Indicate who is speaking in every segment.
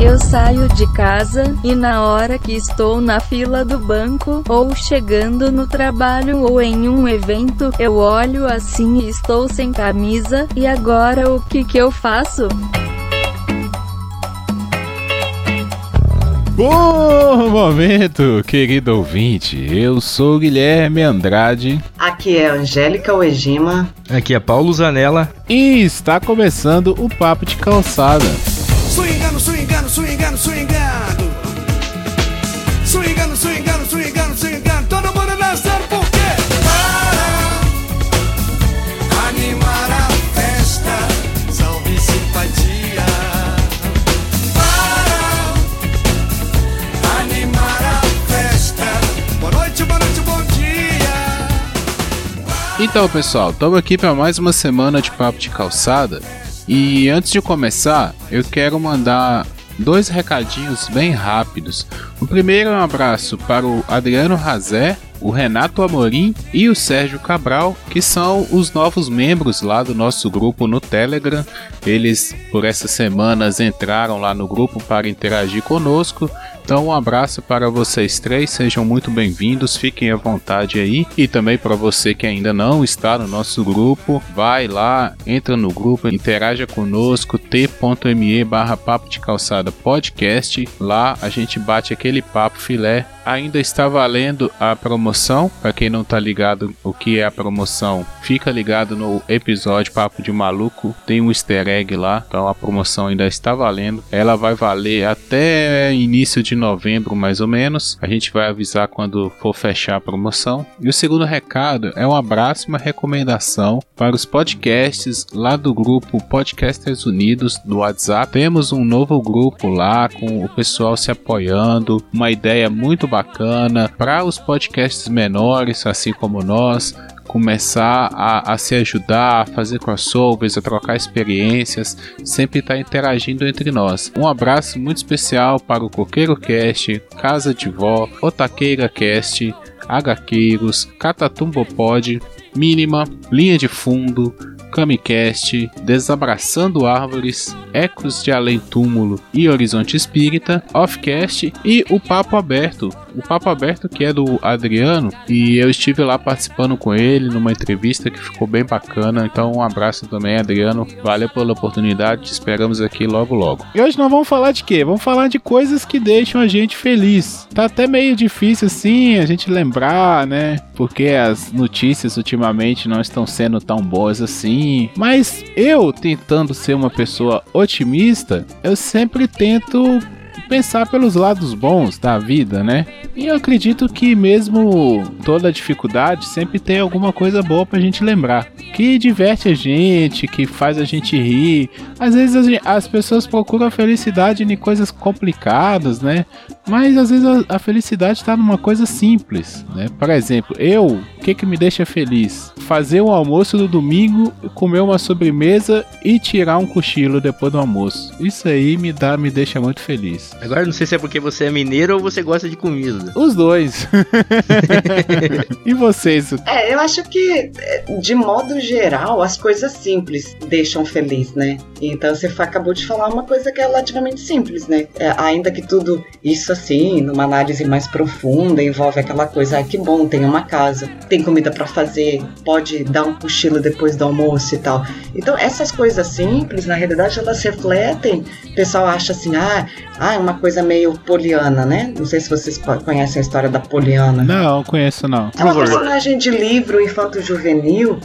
Speaker 1: Eu saio de casa e na hora que estou na fila do banco, ou chegando no trabalho ou em um evento, eu olho assim e estou sem camisa, e agora o que que eu faço?
Speaker 2: Bom momento, querido ouvinte. Eu sou Guilherme Andrade.
Speaker 3: Aqui é Angélica Uegima.
Speaker 4: Aqui é Paulo Zanella.
Speaker 2: E está começando o Papo de Calçada. Então, pessoal, estamos aqui para mais uma semana de Papo de Calçada. E antes de começar, eu quero mandar dois recadinhos bem rápidos. O primeiro é um abraço para o Adriano Razé, o Renato Amorim e o Sérgio Cabral, que são os novos membros lá do nosso grupo no Telegram. Eles, por essas semanas, entraram lá no grupo para interagir conosco. Então, um abraço para vocês três, sejam muito bem-vindos, fiquem à vontade aí. E também para você que ainda não está no nosso grupo, vai lá, entra no grupo, interaja conosco, t.me barra papo de calçada podcast. Lá a gente bate aquele papo filé. Ainda está valendo a promoção, para quem não tá ligado o que é a promoção, fica ligado no episódio Papo de Maluco, tem um easter egg lá, então a promoção ainda está valendo. Ela vai valer até início de novembro, mais ou menos. A gente vai avisar quando for fechar a promoção. E o segundo recado é um abraço e uma recomendação para os podcasts lá do grupo Podcasters Unidos do WhatsApp. Temos um novo grupo lá com o pessoal se apoiando, uma ideia muito bacana para os podcasts menores, assim como nós, começar a, a, se ajudar, a fazer crossovers, a trocar experiências, sempre estar tá interagindo entre nós. Um abraço muito especial para o Coqueiro Cast, Casa de Vó, Otaqueira Cast, HQueiros, Catatumbopod, Mínima, Linha de Fundo, Camicast, Desabraçando Árvores, Ecos de Além Túmulo e Horizonte Espírita, Offcast e o Papo Aberto. O Papo Aberto que é do Adriano e eu estive lá participando com ele numa entrevista que ficou bem bacana. Então um abraço também, Adriano. Valeu pela oportunidade, te esperamos aqui logo logo. E hoje nós vamos falar de quê? Vamos falar de coisas que deixam a gente feliz. Tá até meio difícil assim a gente lembrar, né? Porque as notícias ultimamente não estão sendo tão boas assim. Mas eu, tentando ser uma pessoa otimista, eu sempre tento pensar pelos lados bons da vida, né? E eu acredito que mesmo toda dificuldade sempre tem alguma coisa boa pra gente lembrar. Que diverte a gente, que faz a gente rir. Às vezes as pessoas procuram a felicidade em coisas complicadas, né? Mas às vezes a, a felicidade está numa coisa simples, né? Por exemplo, eu, o que que me deixa feliz? Fazer um almoço no domingo, comer uma sobremesa e tirar um cochilo depois do almoço. Isso aí me dá, me deixa muito feliz.
Speaker 4: Agora não sei se é porque você é mineiro ou você gosta de comida.
Speaker 2: Os dois. e vocês?
Speaker 3: É, eu acho que, de modo geral, as coisas simples deixam feliz, né? Então você acabou de falar uma coisa que é relativamente simples, né? É, ainda que tudo isso assim, numa análise mais profunda, envolve aquela coisa, ah, que bom, tem uma casa, tem comida para fazer, pode dar um cochilo depois do almoço e tal. Então essas coisas simples, na realidade, elas refletem. O pessoal acha assim, ah, ah, é uma coisa meio poliana, né? Não sei se vocês conhecem a história da Poliana.
Speaker 2: Não, conheço não.
Speaker 3: É uma personagem de livro infanto-juvenil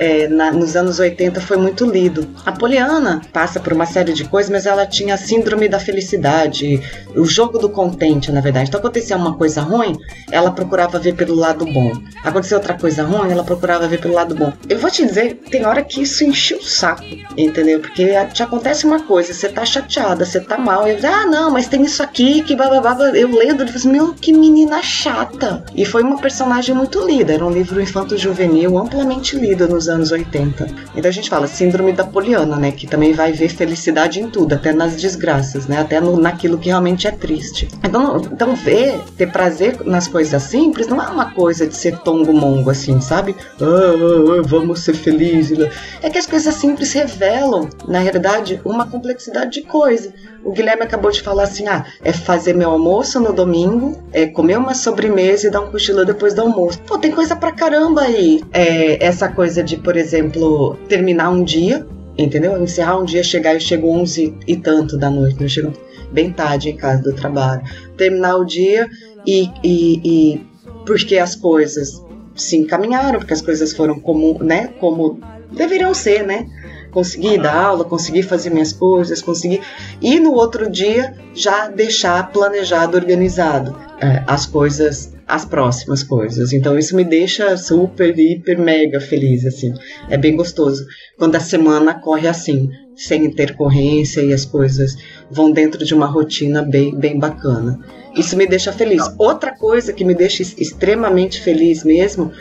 Speaker 3: é, na, nos anos 80 foi muito lido. A Poliana passa por uma série de coisas, mas ela tinha a síndrome da felicidade, o jogo do contente, na verdade. Então acontecia uma coisa ruim, ela procurava ver pelo lado bom. Aconteceu outra coisa ruim, ela procurava ver pelo lado bom. Eu vou te dizer, tem hora que isso enche o saco, entendeu? Porque te acontece uma coisa, você tá chateada, você tá mal, e ah, não, mas tem isso aqui, que bababá. Eu lendo, eu falei assim, meu, que menina chata. E foi uma personagem muito lida, era um livro infanto-juvenil amplamente lido nos anos 80. Então a gente fala síndrome da poliana, né? Que também vai ver felicidade em tudo, até nas desgraças, né? Até no, naquilo que realmente é triste. Então, então ver, ter prazer nas coisas simples não é uma coisa de ser tongo-mongo, assim, sabe? Ah, ah, ah, vamos ser felizes. É que as coisas simples revelam, na realidade, uma complexidade de coisa. O Guilherme acabou de falar assim: ah, é fazer meu almoço no domingo, é comer uma sobremesa e dar um cochilo depois do almoço. Pô, tem coisa pra caramba aí. É, essa coisa de, por exemplo, terminar um dia, entendeu? Encerrar um dia, chegar, eu chego 11 e tanto da noite, eu chego bem tarde em casa do trabalho. Terminar o dia e, e, e porque as coisas se encaminharam, porque as coisas foram como, né, como deveriam ser, né? Consegui dar aula, consegui fazer minhas coisas, consegui. E no outro dia já deixar planejado, organizado é, as coisas, as próximas coisas. Então isso me deixa super, hiper, mega feliz, assim. É bem gostoso. Quando a semana corre assim, sem intercorrência e as coisas vão dentro de uma rotina bem, bem bacana. Isso me deixa feliz. Outra coisa que me deixa extremamente feliz mesmo,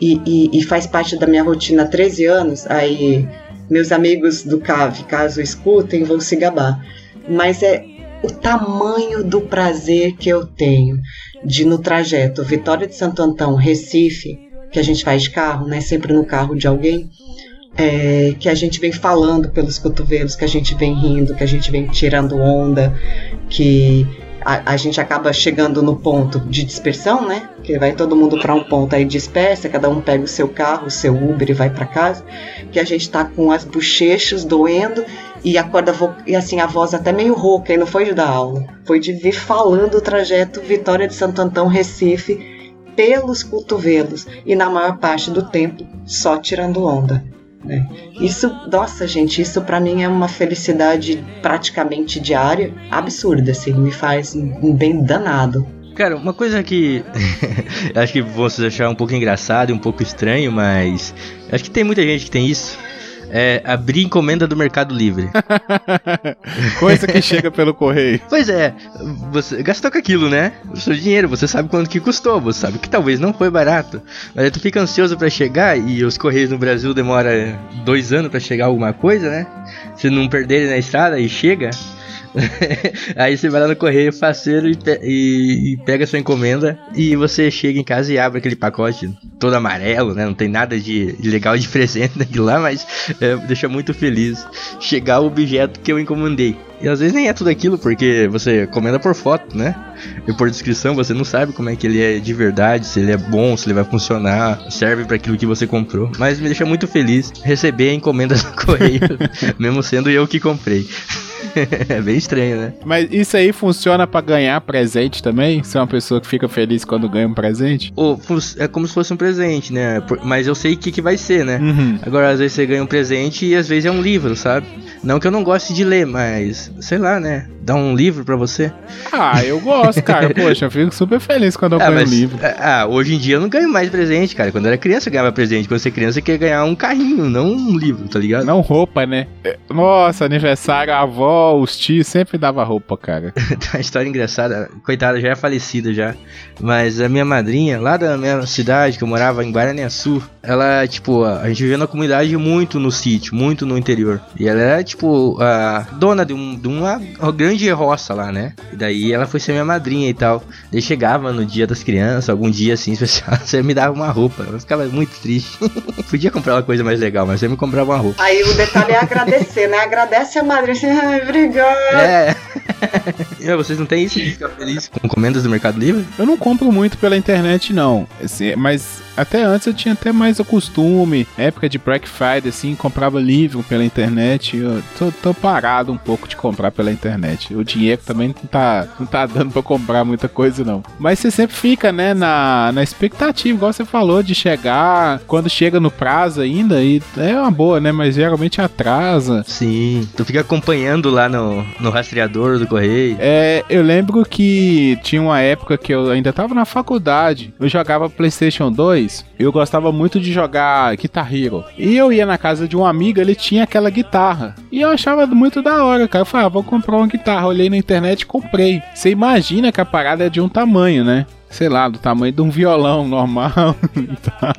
Speaker 3: e, e, e faz parte da minha rotina há 13 anos, aí meus amigos do CAV, caso escutem, vão se gabar. Mas é o tamanho do prazer que eu tenho de no trajeto Vitória de Santo Antão, Recife, que a gente faz de carro, né? Sempre no carro de alguém, é, que a gente vem falando pelos cotovelos, que a gente vem rindo, que a gente vem tirando onda, que a, a, gente acaba chegando no ponto de dispersão, né? Que vai todo mundo para um ponto aí dispersa, cada um pega o seu carro, o seu Uber e vai para casa. Que a gente tá com as bochechas doendo e acorda e assim a voz até meio rouca, e não foi de dar aula, foi de vir falando o trajeto Vitória de Santo Antão Recife pelos cotovelos e na maior parte do tempo só tirando onda. Né? Isso, nossa, gente, isso para mim é uma felicidade praticamente diária, absurda, assim, me faz um bem danado.
Speaker 4: Cara, uma coisa que acho que vocês achar um pouco engraçado e um pouco estranho, mas acho que tem muita gente que tem isso é abrir encomenda do Mercado Livre.
Speaker 2: Coisa que chega pelo correio.
Speaker 4: Pois é, você gastou com aquilo, né? O seu dinheiro, você sabe quanto que custou, você sabe que talvez não foi barato. Mas aí tu fica ansioso para chegar e os correios no Brasil demora dois anos para chegar alguma coisa, né? Se não perderem na estrada e chega, aí você vai lá no correio faceiro e, pe e, e, pega sua encomenda e você chega em casa e abre aquele pacote todo amarelo, né? Não tem nada de, legal de presente daquilo lá, mas é, deixa muito feliz chegar o objeto que eu encomendei. E às vezes nem é tudo aquilo, porque você encomenda por foto, né? E por descrição você não sabe como é que ele é de verdade, se ele é bom, se ele vai funcionar, serve para aquilo que você comprou. Mas me deixa muito feliz receber a encomenda do correio, mesmo sendo eu que comprei. é bem estranho, né?
Speaker 2: Mas isso aí funciona para ganhar presente também? Você é uma pessoa que fica feliz quando ganha um presente?
Speaker 4: É como se fosse um presente, né? Mas eu sei o que, que vai ser, né? Uhum. Agora, às vezes você ganha um presente e às vezes é um livro, sabe? Não que eu não goste de ler, mas sei lá, né? Dá um livro para você.
Speaker 2: Ah, eu gosto, cara. Poxa, eu fico super feliz quando eu ah, ganho um livro.
Speaker 4: É, ah, hoje em dia eu não ganho mais presente, cara. Quando eu era criança eu ganhava presente. Quando você é criança, você quer ganhar um carrinho, não um livro, tá ligado?
Speaker 2: Não roupa, né? Nossa, aniversário, a avó, os tios sempre dava roupa, cara.
Speaker 4: Tem uma história engraçada. Coitada, já é falecida já. Mas a minha madrinha, lá da minha cidade, que eu morava em Guaraniaçu, ela, tipo, a gente vivia na comunidade muito no sítio, muito no interior. E ela era, tipo, a dona de, um, de uma, uma grande roça lá, né? E daí ela foi ser minha madrinha e tal. Daí chegava no dia das crianças, algum dia assim especial, você me dava uma roupa. Eu ficava muito triste. Podia comprar uma coisa mais legal, mas você me comprava uma roupa.
Speaker 3: Aí o detalhe é agradecer, né? Agradece a madrinha assim, ai, obrigado.
Speaker 4: É. e, vocês não têm isso de ficar feliz com encomendas do Mercado Livre?
Speaker 2: Eu não compro muito pela internet, não. Assim, mas até antes eu tinha até mais o costume, época de Black Friday, assim, comprava livro pela internet. Eu tô, tô, parado um pouco de comprar pela internet. O dinheiro também não tá, não tá dando pra comprar muita coisa, não. Mas você sempre fica, né, na, na expectativa, igual você falou, de chegar quando chega no prazo ainda. E é uma boa, né? Mas geralmente atrasa.
Speaker 4: Sim, tu fica acompanhando lá no, no rastreador do correio.
Speaker 2: É, eu lembro que tinha uma época que eu ainda tava na faculdade. Eu jogava PlayStation 2 eu gostava muito de jogar Guitar Hero. E eu ia na casa de um amigo, ele tinha aquela guitarra. E eu achava muito da hora, cara. Eu falei, ah, vou comprar uma guitarra. Olhei na internet e comprei. Você imagina que a parada é de um tamanho, né? Sei lá, do tamanho de um violão normal. Tá.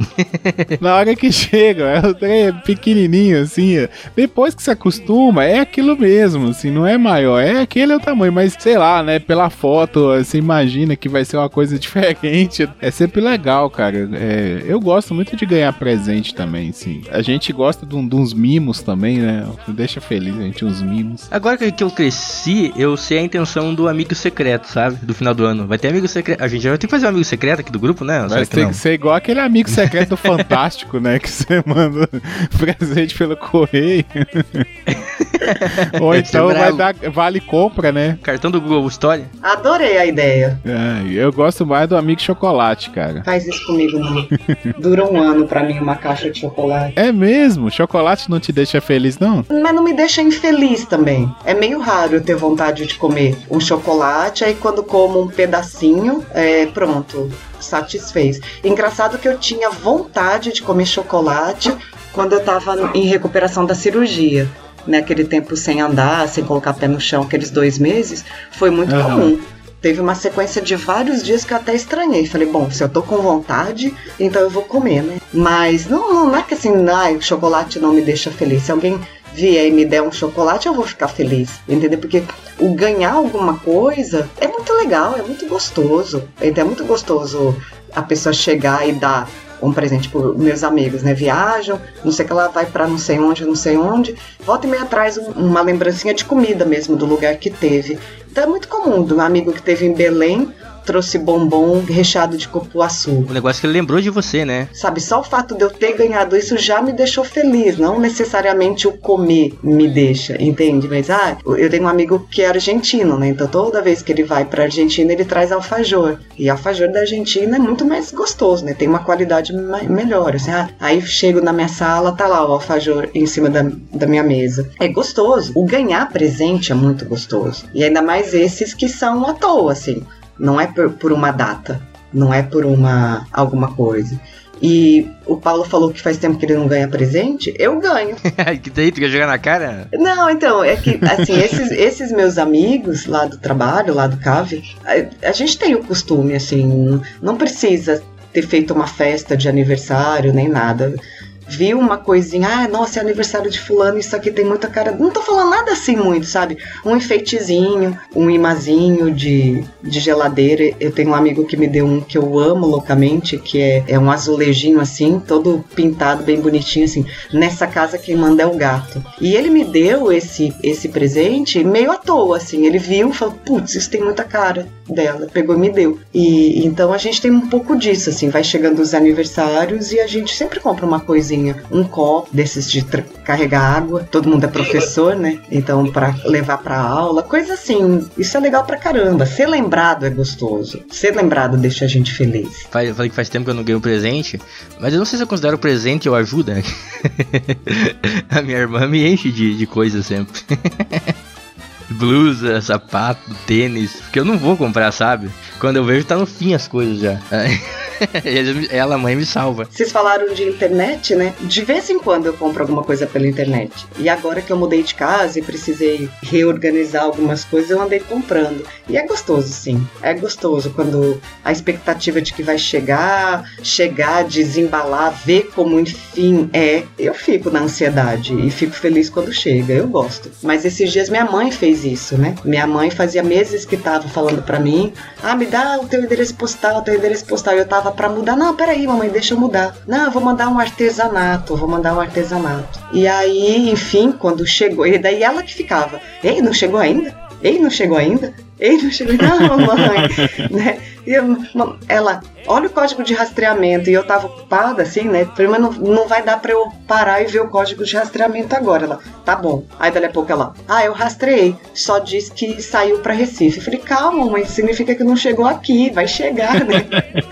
Speaker 2: Na hora que chega, é o trem pequenininho assim. é. Depois que se acostuma, é aquilo mesmo, assim, não é maior, é aquele é o tamanho, mas sei lá, né, pela foto, você imagina que vai ser uma coisa diferente. É sempre legal, cara. É, eu gosto muito de ganhar presente também, sim. A gente gosta de, um- de uns mimos também, né? Deixa feliz a gente uns mimos.
Speaker 4: Agora que eu cresci, eu sei a intenção do amigo secreto, sabe? Do final do ano. Vai ter amigo secreto. A gente já vai ter que fazer um amigo secreto aqui do grupo, né? Ou será
Speaker 2: Vai
Speaker 4: que
Speaker 2: ter
Speaker 4: não?
Speaker 2: que ser igual aquele amigo secreto do Fantástico, né? Que você manda presente pelo correio. Ou então vai dar vale compra, né?
Speaker 4: Cartão do Google História.
Speaker 3: Adorei a ideia.
Speaker 2: É, eu gosto mais do amigo chocolate, cara.
Speaker 3: Faz isso comigo, não. Dura um ano pra mim uma caixa de chocolate.
Speaker 2: É mesmo? Chocolate não te deixa feliz, não?
Speaker 3: Mas não me deixa infeliz também. É meio raro eu ter vontade de comer um chocolate, aí quando como um pedacinho, é pronto, satisfez. Engraçado que eu tinha vontade de comer chocolate quando eu tava em recuperação da cirurgia. Naquele tempo sem andar, sem colocar pé no chão, aqueles dois meses, foi muito
Speaker 2: Aham.
Speaker 3: comum. Teve uma sequência de vários dias que eu até estranhei. Falei, bom, se eu tô com vontade, então eu vou comer, né? Mas não, não, não é que assim, ai, o chocolate não me deixa feliz. Se alguém vier e me der um chocolate, eu vou ficar feliz, entendeu? Porque o ganhar alguma coisa é muito legal, é muito gostoso. Então é muito gostoso a pessoa chegar e dar um presente para meus amigos, né? Viajam, não sei que ela vai para não sei onde, não sei onde. Volta e meia um- uma lembrancinha de comida mesmo do lugar que teve. Então é muito comum, do amigo que teve em Belém, trouxe bombom recheado de cupuaçu.
Speaker 4: O negócio que ele lembrou de você, né?
Speaker 3: Sabe, só o fato de eu ter ganhado isso já me deixou feliz, não necessariamente o comer me deixa, entende? Mas, ah, eu tenho um amigo que é argentino, né? Então toda vez que ele vai pra Argentina, ele traz alfajor. E alfajor da Argentina é muito mais gostoso, né? Tem uma qualidade melhor, assim. Ah, aí chego na minha sala, tá lá o alfajor em cima da, da minha mesa. É gostoso. O ganhar presente é muito gostoso. E ainda mais esses que são à toa, assim. Não é por, por uma data, não é por uma alguma coisa. E o Paulo falou que faz tempo que ele não ganha presente. Eu ganho.
Speaker 4: que daí tu quer jogar na cara?
Speaker 3: Não, então, é que, assim, esses, esses meus amigos lá do trabalho, lá do CAV, a, a gente tem o costume, assim, não precisa ter feito uma festa de aniversário nem nada. Viu uma coisinha, ah, nossa, é aniversário de fulano, isso aqui tem muita cara. Não tô falando nada assim muito, sabe? Um enfeitezinho, um imazinho de, de geladeira. Eu tenho um amigo que me deu um que eu amo loucamente, que é, é um azulejinho assim, todo pintado, bem bonitinho, assim. Nessa casa quem manda é o gato. E ele me deu esse, esse presente meio à toa, assim. Ele viu e falou, putz, isso tem muita cara dela. Pegou e me deu. E então a gente tem um pouco disso, assim. Vai chegando os aniversários e a gente sempre compra uma coisinha, um copo desses de carregar água. Todo mundo é professor, né? Então, pra levar pra aula, coisa assim. Isso é legal pra caramba. Ser lembrado é gostoso. Ser lembrado deixa a gente feliz.
Speaker 4: Faz, falei que faz tempo que eu não ganho presente, mas eu não sei se eu considero presente ou ajuda. a minha irmã me enche de, de coisa sempre. Blusa, sapato, tênis, porque eu não vou comprar, sabe? Quando eu vejo tá no fim as coisas já. Ela, a mãe, me salva.
Speaker 3: Vocês falaram de internet, né? De vez em quando eu compro alguma coisa pela internet. E agora que eu mudei de casa e precisei reorganizar algumas coisas, eu andei comprando. E é gostoso, sim. É gostoso quando a expectativa de que vai chegar, chegar, desembalar, ver como enfim é. Eu fico na ansiedade e fico feliz quando chega. Eu gosto. Mas esses dias minha mãe fez isso, né? Minha mãe fazia meses que tava falando pra mim: "Ah, me dá o teu endereço postal, o teu endereço postal". E eu tava pra mudar. Não, peraí, mamãe, deixa eu mudar. Não, eu vou mandar um artesanato, vou mandar um artesanato. E aí, enfim, quando chegou, e daí ela que ficava: "Ei, não chegou ainda? Ei, não chegou ainda?" Ei, não chegou ainda, não, mamãe, né? E eu, ela, olha o código de rastreamento. E eu tava ocupada, assim, né? Falei, mas não, não vai dar pra eu parar e ver o código de rastreamento agora. Ela, tá bom. Aí dali a pouco ela, ah, eu rastreei. Só diz que saiu pra Recife. Eu falei, calma, mãe, significa que não chegou aqui. Vai chegar, né?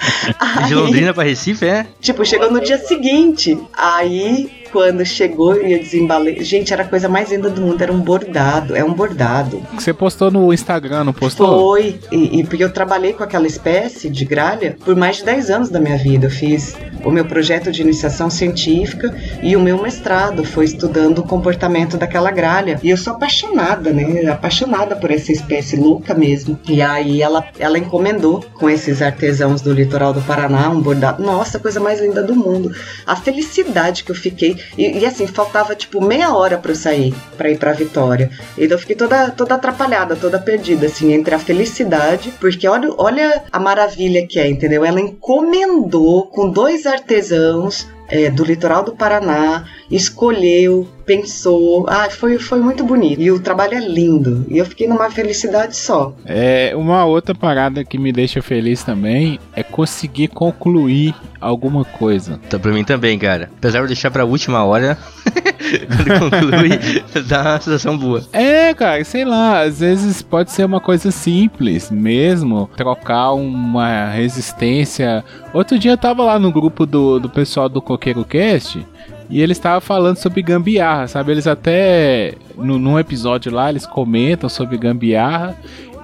Speaker 4: De Londrina pra Recife, é?
Speaker 3: Tipo, chegou no dia seguinte. Aí, quando chegou e eu desembalei. Gente, era a coisa mais linda do mundo, era um bordado. É um bordado.
Speaker 2: Que você postou no Instagram, não postou?
Speaker 3: Foi, e, e porque eu trabalhei com aquela espécie de gralha por mais de 10 anos da minha vida. Eu fiz o meu projeto de iniciação científica e o meu mestrado foi estudando o comportamento daquela gralha. E eu sou apaixonada, né? Apaixonada por essa espécie louca mesmo. E aí ela, ela encomendou com esses artesãos do litoral do Paraná um bordado. Nossa, coisa mais linda do mundo. A felicidade que eu fiquei. E, e assim, faltava tipo meia hora para eu sair, para ir pra Vitória. Então eu fiquei toda, toda atrapalhada, toda perdida, assim, entre a felicidade, porque olha, olha a maravilha que é, entendeu? Ela encomendou com dois artesãos é, do litoral do Paraná, escolheu, pensou. Ah, foi, foi muito bonito. E o trabalho é lindo. E eu fiquei numa felicidade só.
Speaker 2: É, uma outra parada que me deixa feliz também é conseguir concluir alguma coisa.
Speaker 4: Tá pra mim também, cara. Apesar de deixar pra última hora, quando conclui, dá uma sensação boa.
Speaker 2: É, cara, sei lá, às vezes pode ser uma coisa simples mesmo, trocar uma resistência. Outro dia eu tava lá no grupo do, do pessoal do Coqueiro Cast e eles estavam falando sobre gambiarra, sabe? Eles até, no, num episódio lá, eles comentam sobre gambiarra.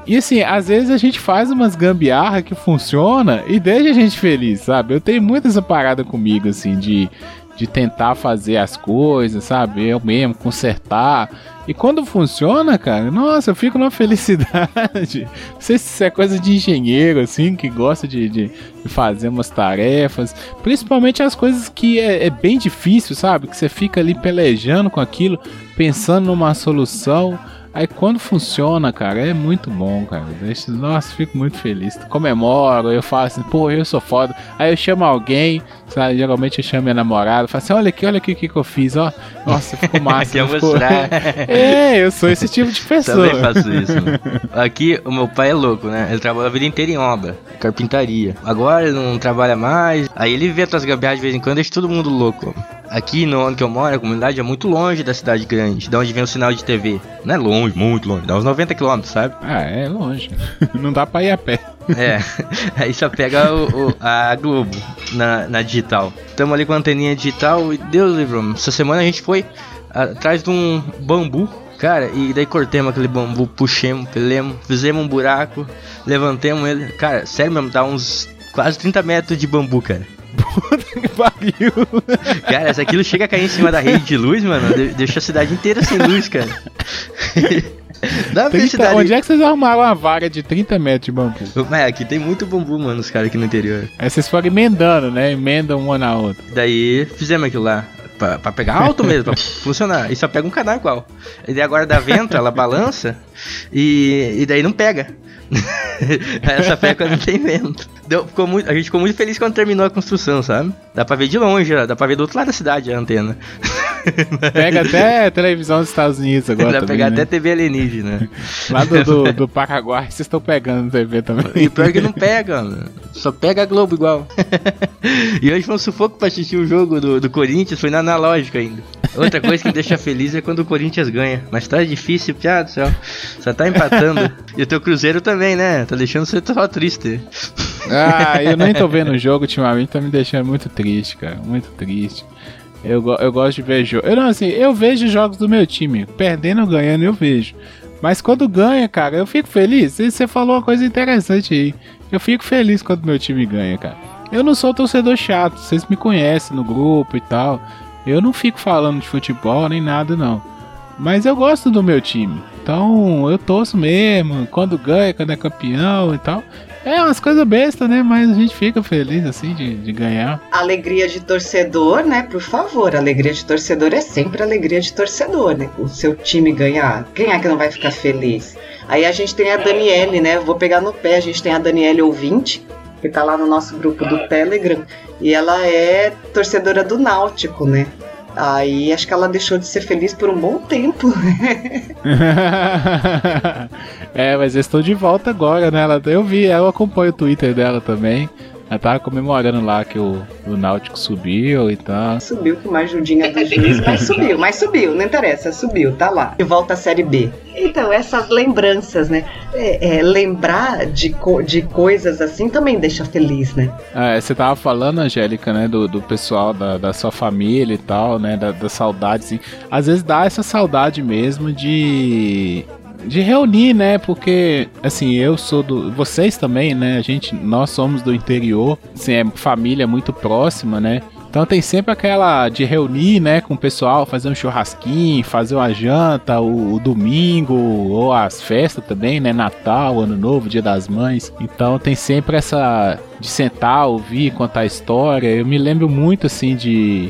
Speaker 2: E assim, às vezes a gente faz umas gambiarra que funciona e deixa a gente feliz, sabe? Eu tenho muito essa parada comigo, assim, de de tentar fazer as coisas, sabe? Eu mesmo, consertar. E quando funciona, cara, nossa, eu fico numa felicidade. Não sei se isso é coisa de engenheiro, assim, que gosta de, de, fazer umas tarefas. Principalmente as coisas que é, é, bem difícil, sabe? Que você fica ali pelejando com aquilo, pensando numa solução. Aí quando funciona, cara, é muito bom, cara. Deixa, nossa, fico muito feliz. Comemoro, eu falo assim, pô, eu sou foda. Aí eu chamo alguém, sabe? Geralmente eu chamo minha namorada, falo assim, olha aqui, olha aqui o que, que eu fiz, ó. Nossa, ficou massa.
Speaker 4: Quer
Speaker 2: ficou...
Speaker 4: mostrar.
Speaker 2: é, eu sou esse tipo de pessoa.
Speaker 4: Também faço isso. Aqui, o meu pai é louco, né? Ele trabalha a vida inteira em obra, carpintaria. Agora ele não trabalha mais. Aí ele vê as gambiarras de vez em quando, deixa todo mundo louco. Aqui no onde que eu moro, a comunidade é muito longe da cidade grande, de onde vem o sinal de TV. Não é longe, muito longe, dá uns 90 km, sabe?
Speaker 2: Ah, é longe. Não dá pra ir a pé.
Speaker 4: É, aí só pega o, o, a Globo na, na digital. Tamo ali com a anteninha digital e Deus livre, essa semana a gente foi atrás de um bambu Cara, e daí cortemos aquele bambu, puxemos, pelemos, fizemos um buraco, levantemos ele. Cara, sério mesmo, dá uns quase 30 metros de bambu, cara.
Speaker 2: Puta que pariu.
Speaker 4: Cara, se aquilo chega a cair em cima da rede de luz, mano, deixa a cidade inteira sem luz, cara.
Speaker 2: Dá 30, onde é que vocês arrumaram uma vaga de 30 metros de bambu?
Speaker 4: É, aqui tem muito bambu, mano, os caras aqui no interior.
Speaker 2: Aí vocês foram emendando, né? Emendam uma na outra.
Speaker 4: Daí fizemos aquilo lá. Pra, pra pegar alto mesmo, pra funcionar. E só pega um canal igual. E daí agora dá vento, ela balança e, e daí não pega. Essa pega quando tem vento. Deu, ficou muito, a gente ficou muito feliz quando terminou a construção, sabe? Dá pra ver de longe, dá pra ver do outro lado da cidade a antena.
Speaker 2: Pega até televisão dos Estados Unidos agora.
Speaker 4: Pra pegar né? até TV alienígena.
Speaker 2: Lá do, do, do Paraguai vocês estão pegando TV também.
Speaker 4: E pior que não pega, mano. Só pega a Globo igual. e hoje foi um sufoco pra assistir o jogo do, do Corinthians, foi na analógica ainda. Outra coisa que me deixa feliz é quando o Corinthians ganha. Mas tá difícil, piada do céu. Só tá empatando. E o teu Cruzeiro também, né? Tá deixando você só triste.
Speaker 2: Ah, eu nem tô vendo o jogo ultimamente, tá me deixando muito triste, cara. Muito triste. Eu, eu gosto de ver jogo. Eu não, assim, eu vejo jogos do meu time. Perdendo ou ganhando, eu vejo. Mas quando ganha, cara, eu fico feliz. Você falou uma coisa interessante aí. Eu fico feliz quando meu time ganha, cara. Eu não sou torcedor chato, vocês me conhecem no grupo e tal. Eu não fico falando de futebol nem nada, não. Mas eu gosto do meu time. Então eu torço mesmo. Quando ganha, quando é campeão e tal. É umas coisas bestas, né? Mas a gente fica feliz, assim, de, de ganhar.
Speaker 3: Alegria de torcedor, né? Por favor, alegria de torcedor é sempre alegria de torcedor, né? O seu time ganhar. Quem é que não vai ficar feliz? Aí a gente tem a Daniele, né? vou pegar no pé. A gente tem a Daniele ouvinte, que tá lá no nosso grupo do Telegram. E ela é torcedora do Náutico, né? Aí acho que ela deixou de ser feliz por um bom tempo.
Speaker 2: é, mas eu estou de volta agora, né? Eu vi, eu acompanho o Twitter dela também. Ela tava comemorando lá que o, o Náutico subiu e tal.
Speaker 3: Subiu com uma ajudinha do juiz, mas subiu, mas subiu, não interessa, subiu, tá lá. E volta à Série B. Então, essas lembranças, né? É, é, lembrar de, co de coisas assim também deixa feliz, né?
Speaker 2: É, você tava falando, Angélica, né, do, do pessoal da, da sua família e tal, né, da, da saudade, assim. Às vezes dá essa saudade mesmo de de reunir, né? Porque assim, eu sou do, vocês também, né? A gente, nós somos do interior, assim, é família muito próxima, né? Então tem sempre aquela de reunir, né, com o pessoal, fazer um churrasquinho, fazer uma janta, o, o, domingo, ou as festas também, né, Natal, Ano Novo, Dia das Mães. Então tem sempre essa de sentar, ouvir, contar história. Eu me lembro muito assim de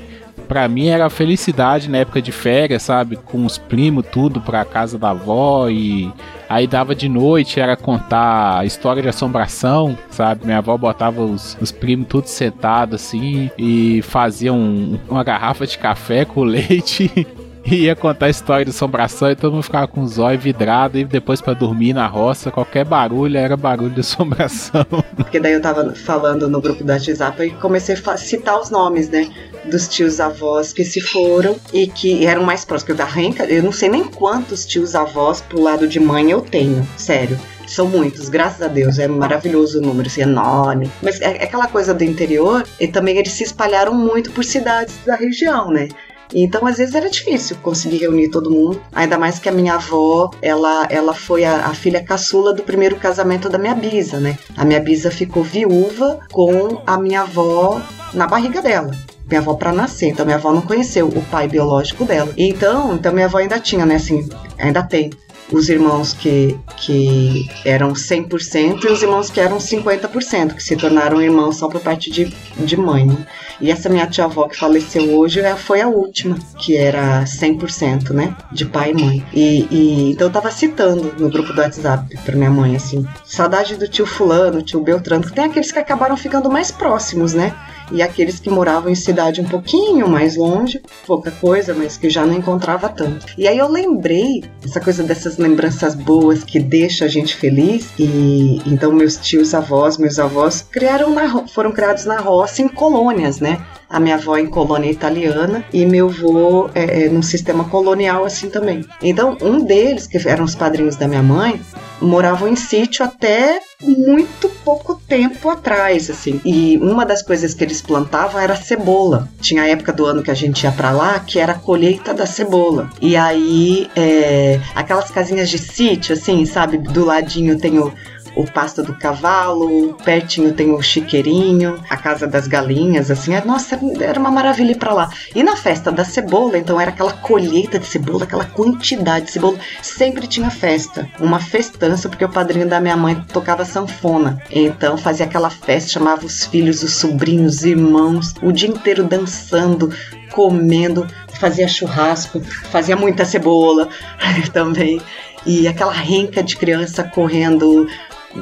Speaker 2: Pra mim era felicidade na época de férias, sabe? Com os primos, tudo pra casa da avó e aí dava de noite, era contar história de assombração, sabe? Minha avó botava os, os primos tudo sentado assim e fazia um, uma garrafa de café com leite e ia contar a história de assombração e todo mundo ficava com os olhos vidrados e depois para dormir na roça, qualquer barulho era barulho de assombração.
Speaker 3: Porque daí eu tava falando no grupo da WhatsApp e comecei a citar os nomes, né? dos tios avós que se foram e que eram mais próximos. Da Renca, eu não sei nem quantos tios avós pro lado de mãe eu tenho, sério. São muitos, graças a Deus, é maravilhoso o número, assim, enorme. Mas é, é aquela coisa do interior, e também eles se espalharam muito por cidades da região, né? Então, às vezes era difícil conseguir reunir todo mundo. Ainda mais que a minha avó, ela, ela foi a, a, filha caçula do primeiro casamento da minha bisa, né? A minha bisa ficou viúva com a minha avó na barriga dela minha avó para nascer, então minha avó não conheceu o pai biológico dela. Então, então minha avó ainda tinha, né, assim, ainda tem os irmãos que, que eram 100% e os irmãos que eram 50%, que se tornaram irmãos só por parte de, de mãe. Né? E essa minha tia-avó que faleceu hoje foi a última, que era 100%, né? De pai e mãe. E, e, então eu tava citando no grupo do WhatsApp pra minha mãe, assim, saudade do tio fulano, tio Beltrano, que tem aqueles que acabaram ficando mais próximos, né? e aqueles que moravam em cidade um pouquinho mais longe, pouca coisa, mas que já não encontrava tanto. E aí eu lembrei essa coisa dessas lembranças boas que deixa a gente feliz e então meus tios avós, meus avós criaram na, foram criados na roça em colônias, né? A minha avó em colônia italiana e meu avô é, é, num sistema colonial assim também. Então, um deles, que eram os padrinhos da minha mãe, moravam em sítio até muito pouco tempo atrás, assim. E uma das coisas que eles plantavam era cebola. Tinha a época do ano que a gente ia para lá que era a colheita da cebola. E aí, é, aquelas casinhas de sítio, assim, sabe? Do ladinho tem o, o pasto do cavalo, pertinho tem o chiqueirinho, a casa das galinhas, assim, é, nossa, era uma maravilha ir pra lá. E na festa da cebola, então era aquela colheita de cebola, aquela quantidade de cebola, sempre tinha festa, uma festança, porque o padrinho da minha mãe tocava sanfona, então fazia aquela festa, chamava os filhos, os sobrinhos, os irmãos, o dia inteiro dançando, comendo, fazia churrasco, fazia muita cebola também. E aquela renca de criança correndo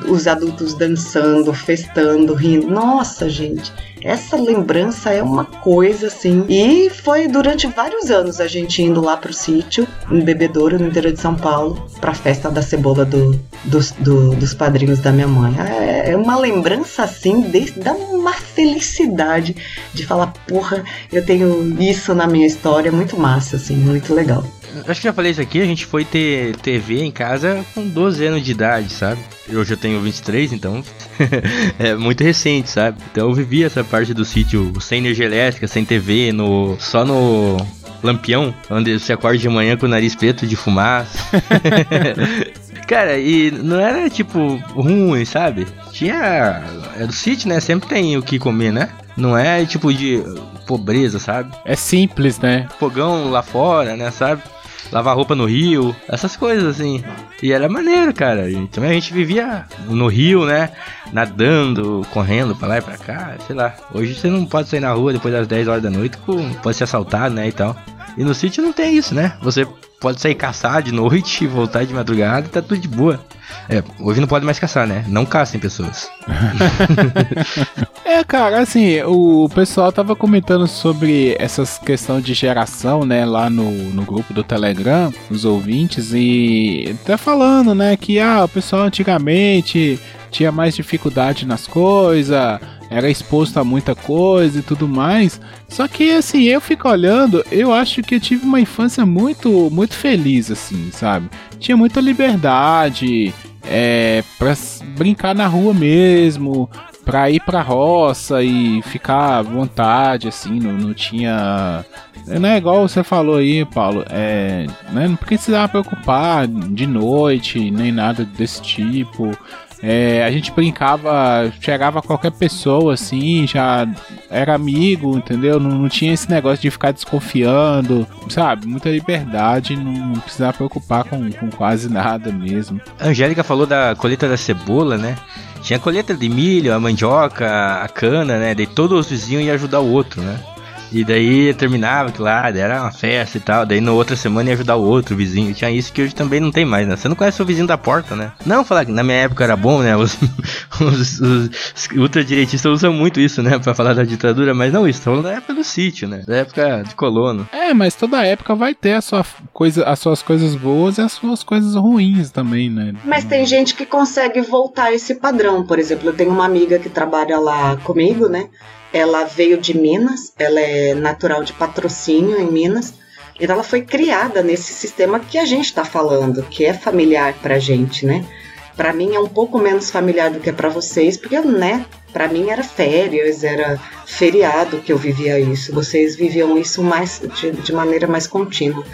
Speaker 3: os adultos dançando, festando, rindo. Nossa, gente, essa lembrança é uma coisa assim. E foi durante vários anos a gente indo lá pro sítio, em Bebedouro, no interior de São Paulo, pra festa da cebola do, dos, do, dos padrinhos da minha mãe. É, é uma lembrança assim, de, dá uma felicidade de falar, porra, eu tenho isso na minha história, muito massa, assim, muito legal.
Speaker 4: Acho que já falei isso aqui, a gente foi ter TV em casa com 12 anos de idade, sabe? Hoje eu tenho 23, então é muito recente, sabe? Então eu vivi essa parte do sítio sem energia elétrica, sem TV, no só no lampião, onde você acorda de manhã com o nariz preto de fumaça. Cara, e não era tipo ruim, sabe? Tinha. É do sítio, né? Sempre tem o que comer, né? Não é tipo de pobreza, sabe?
Speaker 2: É simples, né?
Speaker 4: Fogão lá fora, né? Sabe? Lavar roupa no rio, essas coisas assim. E era maneiro, cara. Também a gente vivia no rio, né? Nadando, correndo pra lá e pra cá, sei lá. Hoje você não pode sair na rua depois das 10 horas da noite, pode ser assaltado, né? E tal. E no sítio não tem isso, né? Você pode sair caçar de noite e voltar de madrugada e tá tudo de boa. É, hoje não pode mais caçar, né? Não caçem pessoas.
Speaker 2: é, cara, assim, o pessoal tava comentando sobre essas questão de geração, né, lá no, no grupo do Telegram, os ouvintes, e até falando, né, que ah, o pessoal antigamente tinha mais dificuldade nas coisas, era exposto a muita coisa e tudo mais. Só que assim, eu fico olhando, eu acho que eu tive uma infância muito, muito feliz, assim, sabe? Tinha muita liberdade, é, pra brincar na rua mesmo, pra ir pra roça e ficar à vontade, assim, não, não tinha. Não é igual você falou aí, Paulo, é, né, não precisava preocupar de noite, nem nada desse tipo. É, a gente brincava, chegava qualquer pessoa assim, já era amigo, entendeu? Não, não, tinha esse negócio de ficar desconfiando, sabe? Muita liberdade, não, não precisava preocupar com, com quase nada mesmo.
Speaker 4: A Angélica falou da colheita da cebola, né? Tinha a colheita de milho, a mandioca, a cana, né? Daí todos os vizinhos iam ajudar o outro, né? E daí terminava, claro, era uma festa e tal. Daí na outra semana ia ajudar o outro vizinho. Tinha isso que hoje também não tem mais, né? Você não conhece o vizinho da porta, né? Não falar que na minha época era bom, né? Os, os, os, os ultradireitistas usam muito isso, né? Pra falar da ditadura, mas não isso. Falando da época do sítio, né? Da época de colono.
Speaker 2: É, mas toda época vai ter a sua coisa, as suas coisas boas e as suas coisas ruins também, né?
Speaker 3: Mas tem gente que consegue voltar a esse padrão. Por exemplo, eu tenho uma amiga que trabalha lá comigo, né? Ela veio de Minas, ela é natural de patrocínio em Minas. Então ela foi criada nesse sistema que a gente está falando, que é familiar pra gente, né? Para mim é um pouco menos familiar do que para vocês, porque né, para mim era férias, era feriado que eu vivia isso. Vocês viviam isso mais de, de maneira mais contínua.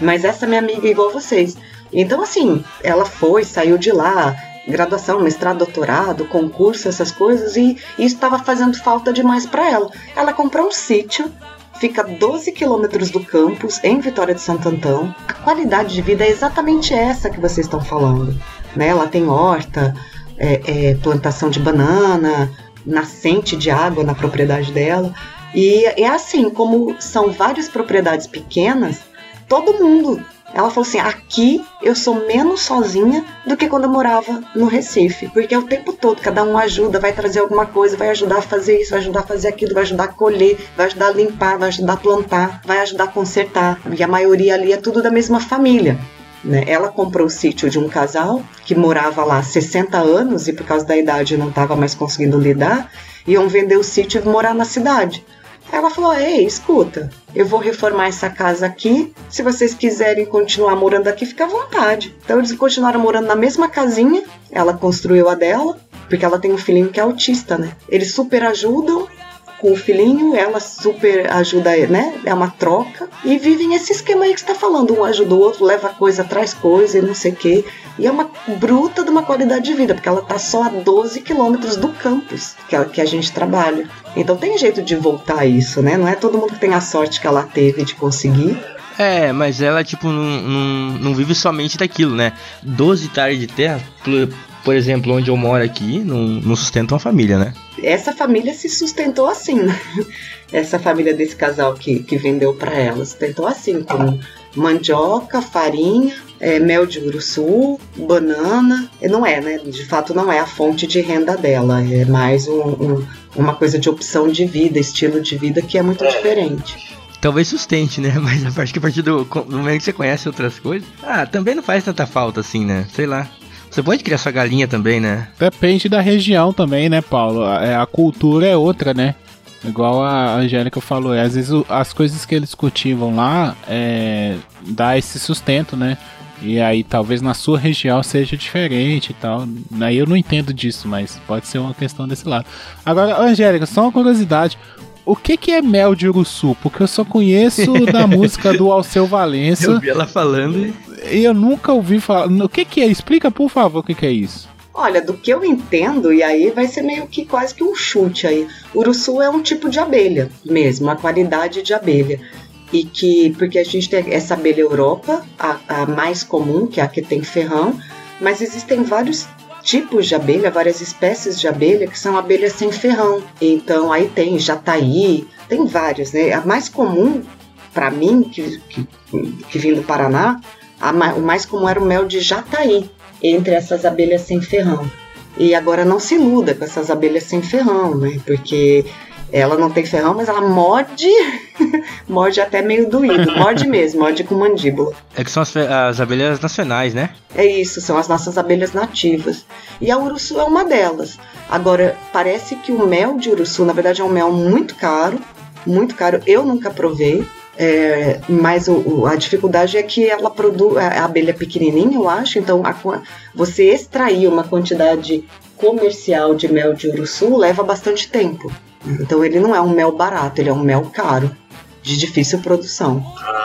Speaker 3: Mas essa minha amiga é igual a vocês. Então assim, ela foi, saiu de lá, graduação, mestrado, doutorado, concurso, essas coisas, e isso estava fazendo falta demais para ela. Ela comprou um sítio, fica 12 quilômetros do campus, em Vitória de Santo Antão. A qualidade de vida é exatamente essa que vocês estão falando. Né? Ela tem horta, é, é, plantação de banana, nascente de água na propriedade dela. E é assim, como são várias propriedades pequenas, todo mundo ela falou assim: aqui eu sou menos sozinha do que quando eu morava no Recife, porque é o tempo todo, cada um ajuda, vai trazer alguma coisa, vai ajudar a fazer isso, vai ajudar a fazer aquilo, vai ajudar a colher, vai ajudar a limpar, vai ajudar a plantar, vai ajudar a consertar. E a maioria ali é tudo da mesma família. Né? Ela comprou o sítio de um casal que morava lá há 60 anos e por causa da idade não estava mais conseguindo lidar, iam vender o sítio e morar na cidade. Ela falou: Ei, escuta, eu vou reformar essa casa aqui. Se vocês quiserem continuar morando aqui, fica à vontade. Então eles continuaram morando na mesma casinha. Ela construiu a dela, porque ela tem um filhinho que é autista, né? Eles super ajudam com o filhinho, ela super ajuda, né? É uma troca. E vivem esse esquema aí que você tá falando. Um ajuda o outro, leva coisa, traz coisa e não sei o quê. E é uma bruta de uma qualidade de vida, porque ela tá só a 12 quilômetros do campus que, que a gente trabalha. Então tem jeito de voltar a isso, né? Não é todo mundo que tem a sorte que ela teve de conseguir.
Speaker 4: É, mas ela, tipo, não, não, não vive somente daquilo, né? 12 hectares de terra, por, exemplo, onde eu moro aqui, não, não sustenta uma família, né?
Speaker 3: Essa família se sustentou assim, né? Essa família desse casal que, que vendeu para ela, sustentou assim, com mandioca, farinha, é, mel de uruçu, banana. Não é, né? De fato, não é a fonte de renda dela. É mais um, um, uma coisa de opção de vida, estilo de vida que é muito diferente.
Speaker 4: Talvez sustente, né? Mas a partir, a partir do, do momento que você conhece outras coisas, ah, também não faz tanta falta assim, né? Sei lá. Você pode criar sua galinha também, né?
Speaker 2: Depende da região também, né, Paulo? A, é, a cultura é outra, né? Igual a Angélica falou, às vezes as coisas que eles cultivam lá é, dá esse sustento, né? E aí talvez na sua região seja diferente e tal. Aí eu não entendo disso, mas pode ser uma questão desse lado. Agora, Angélica, só uma curiosidade. O que, que é mel de uruçu? Porque eu só conheço da música do Alceu Valença.
Speaker 4: Eu vi ela falando
Speaker 2: e eu nunca ouvi falar. O que, que é? Explica, por favor, o que, que é isso.
Speaker 3: Olha, do que eu entendo, e aí vai ser meio que quase que um chute aí. Uruçu é um tipo de abelha mesmo, uma qualidade de abelha e que porque a gente tem essa abelha Europa, a, a mais comum, que é a que tem ferrão, mas existem vários tipos de abelha, várias espécies de abelha que são abelhas sem ferrão. Então aí tem jataí, tem várias, né? A mais comum para mim que, que, que vim do Paraná, a, o mais comum era o mel de jataí entre essas abelhas sem ferrão. E agora não se iluda com essas abelhas sem ferrão, né? Porque Ela não tem ferrão, mas ela morde, morde até meio doído, morde mesmo, morde com mandíbula.
Speaker 4: É que são as, as abelhas nacionais, né?
Speaker 3: É isso, são as nossas abelhas nativas. E a uruçu é uma delas. Agora, parece que o mel de uruçu, na verdade, é um mel muito caro, muito caro. Eu nunca provei, é, mas o- o- a dificuldade é que ela produz. A abelha é pequenininha, eu acho, então a você extrair uma quantidade comercial de mel de uruçu leva bastante tempo. Então, ele não é um mel barato, ele é um mel caro, de difícil produção.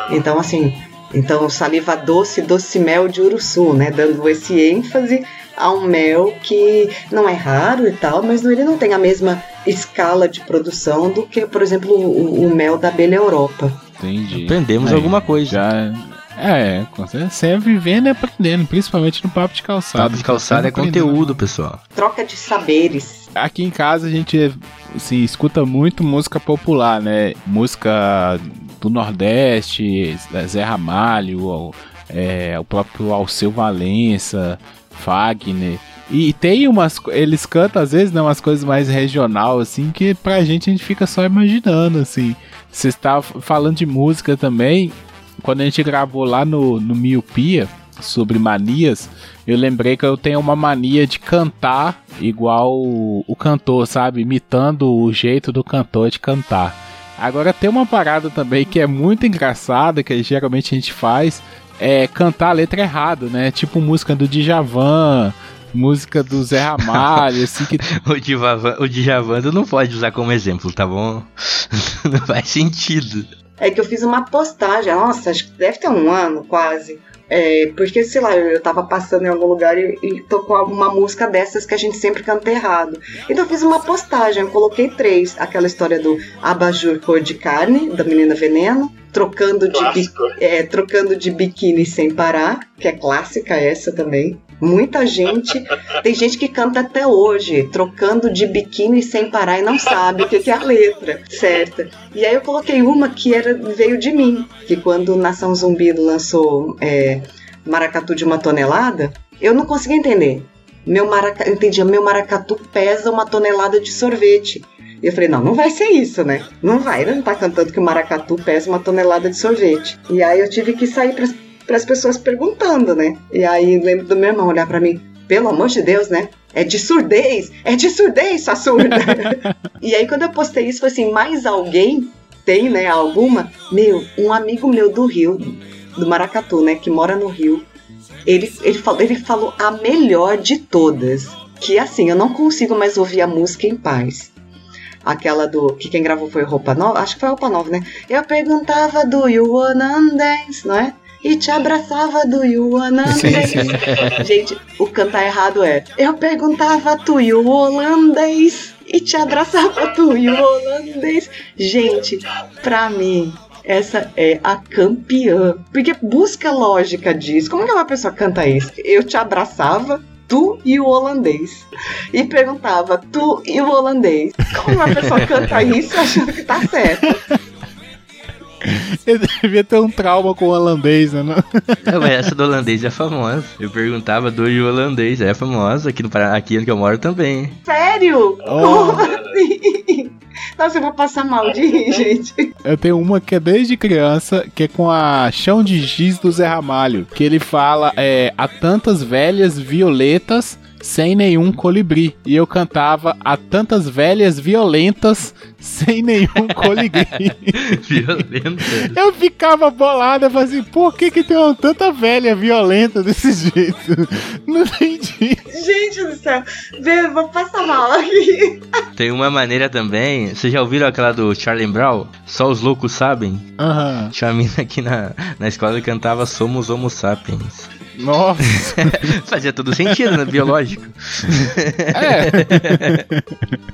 Speaker 3: Então, assim, então saliva doce, doce mel de uruçu, né? Dando esse ênfase a um mel que não é raro e tal, mas ele não tem a mesma escala de produção do que, por exemplo, o, o mel da abelha Europa.
Speaker 2: Entendi.
Speaker 4: Aprendemos
Speaker 2: Aí,
Speaker 4: alguma coisa.
Speaker 2: Já. É, com certeza. sempre vivendo e aprendendo, principalmente no papo de calçado.
Speaker 4: Papo de calçada é
Speaker 2: Sempre aprendendo.
Speaker 4: conteúdo, pessoal.
Speaker 3: Troca de saberes.
Speaker 2: Aqui em casa a gente assim, escuta muito música popular, né? Música do Nordeste, Zé Ramalho, o, é, o próprio Alceu Valença, Fagner. E tem umas. Eles cantam às vezes né, umas coisas mais regional, assim, que pra gente a gente fica só imaginando, assim. Você está falando de música também. Quando a gente gravou lá no, no Miopia sobre manias, eu lembrei que eu tenho uma mania de cantar igual o, o cantor, sabe? Imitando o jeito do cantor de cantar. Agora tem uma parada também que é muito engraçada, que geralmente a gente faz, é cantar a letra errado, né? Tipo música do Djavan, música do Zé Ramalho, assim, que
Speaker 4: O Djavan, o Djavan tu não pode usar como exemplo, tá bom? não faz sentido.
Speaker 3: É que eu fiz uma postagem, nossa, acho que deve ter um ano quase. É, porque, sei lá, eu, eu tava passando em algum lugar e, e tocou uma música dessas que a gente sempre canta errado. Então eu fiz uma postagem, eu coloquei três. Aquela história do abajur cor de carne, da menina veneno, trocando de, é, trocando de biquíni sem parar, que é clássica essa também. Muita gente, tem gente que canta até hoje, trocando de biquíni sem parar e não sabe o que, que é a letra certa. E aí eu coloquei uma que era, veio de mim, que quando Nação Zumbi lançou é, Maracatu de uma tonelada, eu não consegui entender. Meu maraca, entendia, meu maracatu pesa uma tonelada de sorvete. E eu falei, não, não vai ser isso, né? Não vai, ele não tá cantando que o maracatu pesa uma tonelada de sorvete. E aí eu tive que sair pras, pras pessoas perguntando, né? E aí lembro do meu irmão olhar pra mim, pelo amor de Deus, né? É de surdez, é de surdez, sua surda. e aí quando eu postei isso, foi assim, mais alguém tem, né, alguma? Meu, um amigo meu do Rio, do Maracatu, né, que mora no Rio, ele, ele, falou, ele falou a melhor de todas. Que assim, eu não consigo mais ouvir a música em paz. Aquela do. Que quem gravou foi Roupa Nova? Acho que foi Roupa Nova, né? Eu perguntava do You Wanna Dance, não é? E te abraçava do You
Speaker 2: sim.
Speaker 3: Gente, o cantar errado é. Eu perguntava tu e o holandês. E te abraçava tu e o holandês. Gente, pra mim, essa é a campeã. Porque busca lógica disso. Como que uma pessoa canta isso? Eu te abraçava, tu e o holandês. E perguntava, tu e o holandês. Como uma pessoa canta isso achando que tá certo?
Speaker 2: Eu devia ter um trauma com o holandês, né? não?
Speaker 4: Não, mas essa do holandês é famosa. Eu perguntava do holandês, é famosa. Aqui, no, Paraná- aqui onde eu moro também.
Speaker 3: Sério?
Speaker 2: Oh.
Speaker 3: Como assim? Nossa, eu vou passar mal de rir, gente.
Speaker 2: Eu tenho uma que é desde criança, que é com a Chão de Giz do Zé Ramalho, que ele fala é, há tantas velhas violetas sem nenhum colibri. E eu cantava há tantas velhas violentas sem nenhum colibri.
Speaker 4: Violenta.
Speaker 2: eu ficava bolado, eu falava assim, por que que tem uma tanta velha violenta desse jeito? Não entendi.
Speaker 3: Gente do céu, Vê, vou passar mal aqui.
Speaker 4: Tem uma maneira também. Vocês já ouviram aquela do Charlie Brown? Só os loucos sabem?
Speaker 2: Aham.
Speaker 4: Tinha uma mina aqui na, na escola que cantava Somos Homo Sapiens.
Speaker 2: Nossa.
Speaker 4: Fazia todo sentido, né? Biológico.
Speaker 2: É.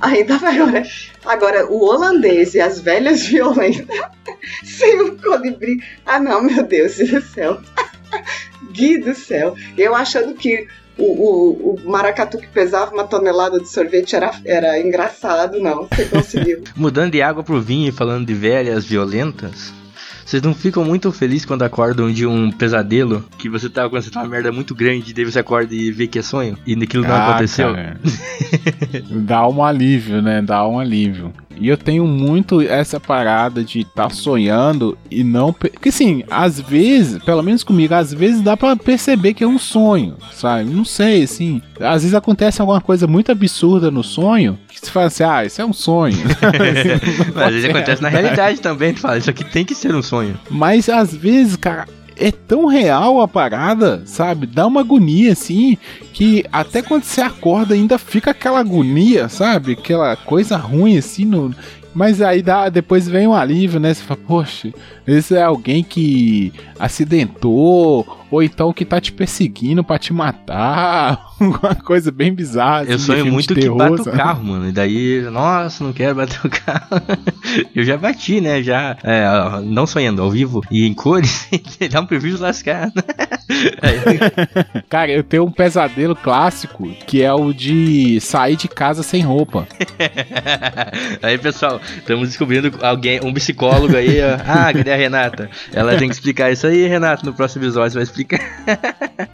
Speaker 3: Ainda vai agora. Agora, o holandês e as velhas violentas sem o colibri. Ah, não, meu Deus do céu. Gui do céu. Eu achando que o, o, o maracatu que pesava uma tonelada de sorvete era, era engraçado, não. Você conseguiu.
Speaker 4: Mudando de água pro vinho e falando de velhas violentas. Vocês não ficam muito felizes quando acordam de um pesadelo que você tá acontecendo uma merda muito grande, daí você acorda e vê que é sonho e aquilo não
Speaker 2: Ah,
Speaker 4: aconteceu?
Speaker 2: Dá um alívio, né? Dá um alívio. E eu tenho muito essa parada de estar tá sonhando e não. Porque assim, às vezes, pelo menos comigo, às vezes dá para perceber que é um sonho, sabe? Não sei, assim. Às vezes acontece alguma coisa muito absurda no sonho que você fala assim, ah, isso é um sonho.
Speaker 4: Mas às vezes acontece na realidade também, tu fala, isso aqui tem que ser um sonho.
Speaker 2: Mas às vezes, cara, é tão real a parada, sabe? Dá uma agonia assim, que até quando você acorda ainda fica aquela agonia, sabe? Aquela coisa ruim assim no. Mas aí dá, depois vem um alívio, né? Você fala, poxa, esse é alguém que acidentou, ou então que tá te perseguindo para te matar, uma coisa bem bizarra.
Speaker 4: Eu assim, sonho muito que bata o carro, mano. E daí, nossa, não quero bater o carro. eu já bati, né? Já, é, não sonhando, ao vivo e em cores, dá um prejuízo lascado.
Speaker 2: Cara, eu tenho um pesadelo clássico que é o de sair de casa sem roupa.
Speaker 4: aí, pessoal, estamos descobrindo alguém, um psicólogo aí. Ah, cadê a Renata? Ela tem que explicar isso aí, Renata, no próximo episódio você vai explicar.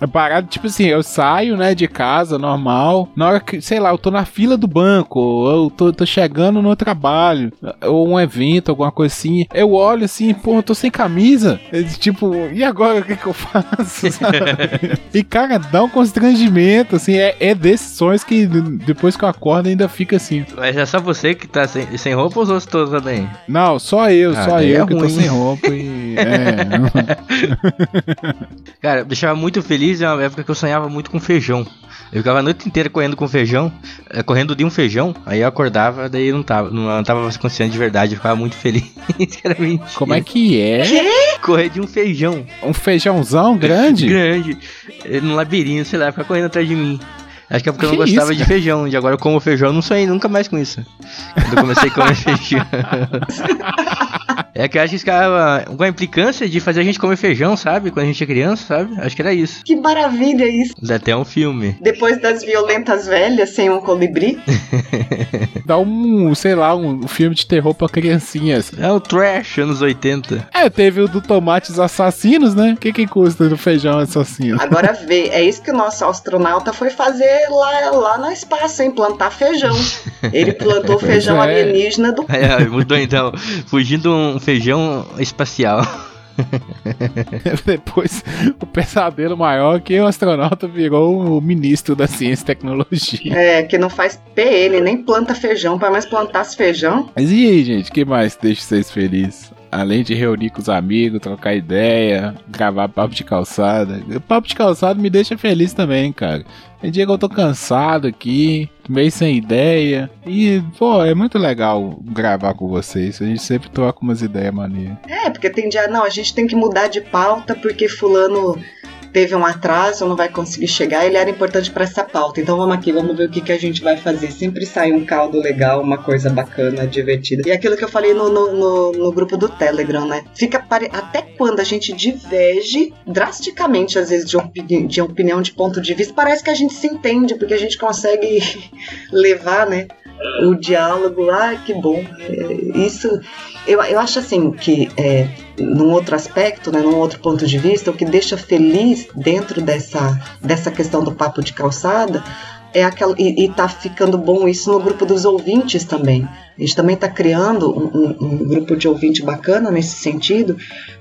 Speaker 2: É parado, tipo assim, eu saio, né, de casa, normal. Na hora que, sei lá, eu tô na fila do banco, ou eu tô, tô chegando no trabalho, ou um evento, alguma coisa assim. Eu olho assim, pô, eu tô sem camisa. tipo, e agora o que, que eu faço? e, cara, dá um constrangimento, assim, é, é desses sonhos que depois que eu acordo ainda fica assim.
Speaker 4: Mas é só você que tá sem, sem roupa ou os outros todos também?
Speaker 2: Não, só eu, ah, só eu é que ruim. tô sem roupa e. É.
Speaker 4: cara, deixava muito feliz é uma época que eu sonhava muito com feijão. Eu ficava a noite inteira correndo com feijão, é, correndo de um feijão, aí eu acordava, daí não tava, não, tava consciente de verdade, eu ficava muito feliz.
Speaker 2: Como é que é?
Speaker 4: Correr de um feijão.
Speaker 2: Um feijãozão grande?
Speaker 4: grande. No labirinto, sei lá, ficava correndo atrás de mim. Acho que é porque eu não gostava isso, de feijão. De agora eu como feijão, eu não sonhei nunca mais com isso. Quando eu comecei a comer feijão. É que eu acho que ficava com a implicância de fazer a gente comer feijão, sabe? Quando a gente é criança, sabe? Acho que era isso.
Speaker 3: Que maravilha isso.
Speaker 4: Dá até um filme.
Speaker 3: Depois das violentas velhas, sem um colibri.
Speaker 2: Dá um, sei lá, um filme de terror pra criancinhas.
Speaker 4: É o Trash, anos 80.
Speaker 2: É, teve o do Tomates Assassinos, né? O que que custa do feijão assassino?
Speaker 3: Agora vê, é isso que o nosso astronauta foi fazer lá, lá no espaço, hein? Plantar feijão. Ele plantou feijão é. alienígena do...
Speaker 4: É, mudou então. Fugindo um feijão espacial.
Speaker 2: Depois, o pesadelo maior que o astronauta virou o ministro da ciência e tecnologia.
Speaker 3: É, que não faz PN, nem planta feijão, para mais plantar feijão.
Speaker 2: Mas e aí, gente, o que mais deixa vocês felizes? Além de reunir com os amigos, trocar ideia, gravar papo de calçada. O papo de calçada me deixa feliz também, cara. Tem dia que eu tô cansado aqui, meio sem ideia. E, pô, é muito legal gravar com vocês. A gente sempre troca umas ideias maneiras.
Speaker 3: É, porque tem dia, não, a gente tem que mudar de pauta porque fulano teve um atraso, não vai conseguir chegar, ele era importante para essa pauta. Então vamos aqui, vamos ver o que, que a gente vai fazer. Sempre sai um caldo legal, uma coisa bacana, divertida. E aquilo que eu falei no, no, no, no grupo do Telegram, né? Fica pare... até quando a gente diverge drasticamente, às vezes, de, opini... de opinião, de ponto de vista, parece que a gente se entende, porque a gente consegue levar, né? o diálogo, ah, que bom. É, isso, eu, eu acho assim que, é, num outro aspecto, né, num outro ponto de vista, o que deixa feliz dentro dessa, dessa questão do papo de calçada é aquela, e, e tá ficando bom isso no grupo dos ouvintes também. A gente também está criando um, um, um, grupo de ouvinte bacana nesse sentido,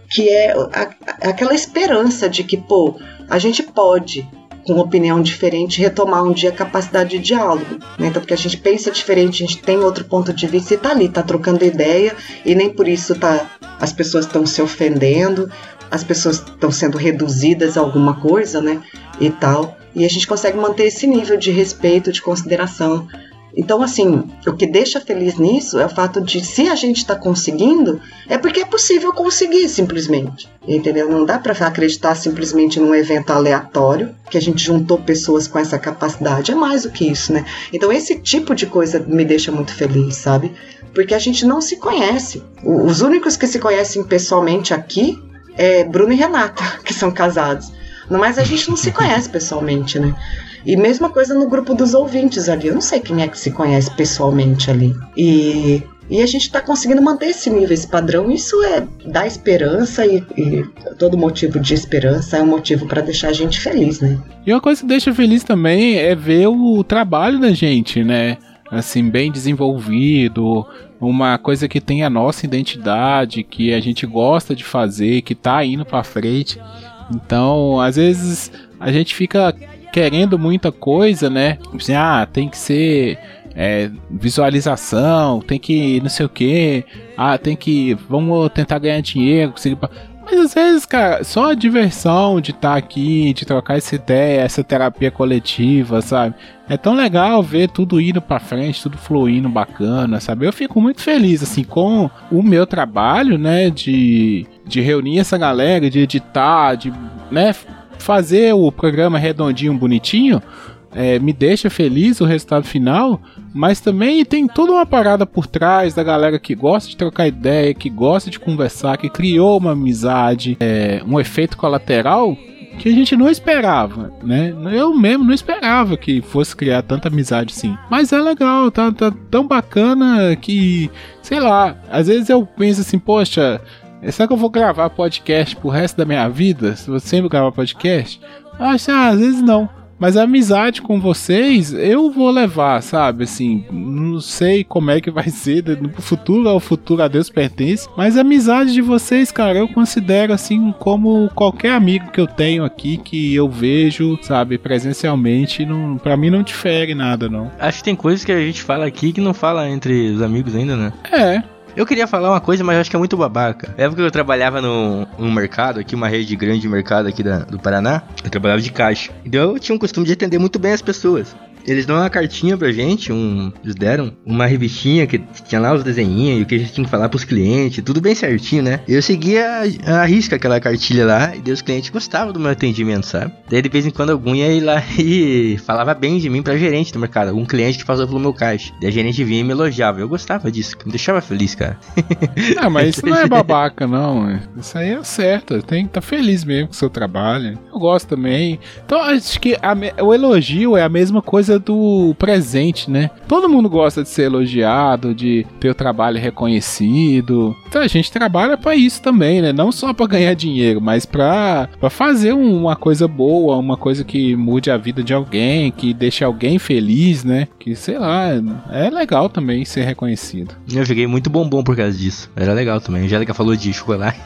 Speaker 3: que é a, aquela esperança de que, pô, a gente pode com opinião diferente retomar um dia a capacidade de diálogo. Né? Então, porque a gente pensa diferente, a gente tem outro ponto de vista e tá ali, tá trocando ideia, e nem por isso tá, as pessoas estão se ofendendo, as pessoas estão sendo reduzidas a alguma coisa, né? E tal. E a gente consegue manter esse nível de respeito, de consideração então, assim, o que deixa feliz nisso é o fato de se a gente está conseguindo, é porque é possível conseguir simplesmente. Entendeu? Não dá para acreditar simplesmente num evento aleatório, que a gente juntou pessoas com essa capacidade. É mais do que isso, né? Então, esse tipo de coisa me deixa muito feliz, sabe? Porque a gente não se conhece. Os únicos que se conhecem pessoalmente aqui é Bruno e Renata, que são casados. Mas a gente não se conhece pessoalmente, né? E mesma coisa no grupo dos ouvintes ali. Eu não sei quem é que se conhece pessoalmente ali. E e a gente está conseguindo manter esse nível, esse padrão. Isso é dar esperança e, e todo motivo de esperança é um motivo para deixar a gente feliz, né?
Speaker 2: E uma coisa que deixa feliz também é ver o trabalho da gente, né? Assim, bem desenvolvido, uma coisa que tem a nossa identidade, que a gente gosta de fazer, que tá indo para frente. Então, às vezes a gente fica querendo muita coisa, né? Assim, ah, tem que ser é, visualização, tem que não sei o que, ah, tem que vamos tentar ganhar dinheiro, conseguir mas às vezes, cara, só a diversão de estar tá aqui, de trocar essa ideia, essa terapia coletiva, sabe? É tão legal ver tudo indo pra frente, tudo fluindo bacana, sabe? Eu fico muito feliz, assim, com o meu trabalho, né? De, de reunir essa galera, de editar, de, né? Fazer o programa redondinho, bonitinho é, me deixa feliz o resultado final, mas também tem toda uma parada por trás da galera que gosta de trocar ideia, que gosta de conversar, que criou uma amizade, é, um efeito colateral que a gente não esperava, né? Eu mesmo não esperava que fosse criar tanta amizade assim. Mas é legal, tá, tá tão bacana que, sei lá, às vezes eu penso assim, poxa, será que eu vou gravar podcast pro resto da minha vida? Se eu sempre gravar podcast? Acho, ah, às vezes não. Mas a amizade com vocês, eu vou levar, sabe? Assim, não sei como é que vai ser no futuro, ao futuro a Deus pertence. Mas a amizade de vocês, cara, eu considero assim como qualquer amigo que eu tenho aqui, que eu vejo, sabe, presencialmente. Não, pra mim não difere nada, não.
Speaker 4: Acho que tem coisas que a gente fala aqui que não fala entre os amigos ainda, né?
Speaker 2: É,
Speaker 4: eu queria falar uma coisa, mas acho que é muito babaca. Na época que eu trabalhava no, no mercado, aqui, uma rede grande de mercado aqui da, do Paraná, eu trabalhava de caixa. Então eu tinha um costume de atender muito bem as pessoas. Eles dão uma cartinha pra gente, um, eles deram uma revistinha que tinha lá os desenhinhos e o que a gente tinha que falar pros clientes, tudo bem certinho, né? Eu seguia a, a risca aquela cartilha lá e os clientes gostavam do meu atendimento, sabe? Daí de vez em quando algum ia ir lá e falava bem de mim pra gerente do mercado, algum cliente que passou pelo meu caixa. Daí a gerente vinha e me elogiava. Eu gostava disso, me deixava feliz, cara.
Speaker 2: Ah, mas isso não é babaca, não. Isso aí é certo. Tem que estar tá feliz mesmo com o seu trabalho. Eu gosto também. Então, acho que a, o elogio é a mesma coisa coisa do presente, né? Todo mundo gosta de ser elogiado, de ter o trabalho reconhecido. Então a gente trabalha para isso também, né? Não só para ganhar dinheiro, mas para fazer uma coisa boa, uma coisa que mude a vida de alguém, que deixe alguém feliz, né? Que sei lá, é legal também ser reconhecido.
Speaker 4: Eu fiquei muito bombom por causa disso. Era legal também. A Angélica falou de chocolate.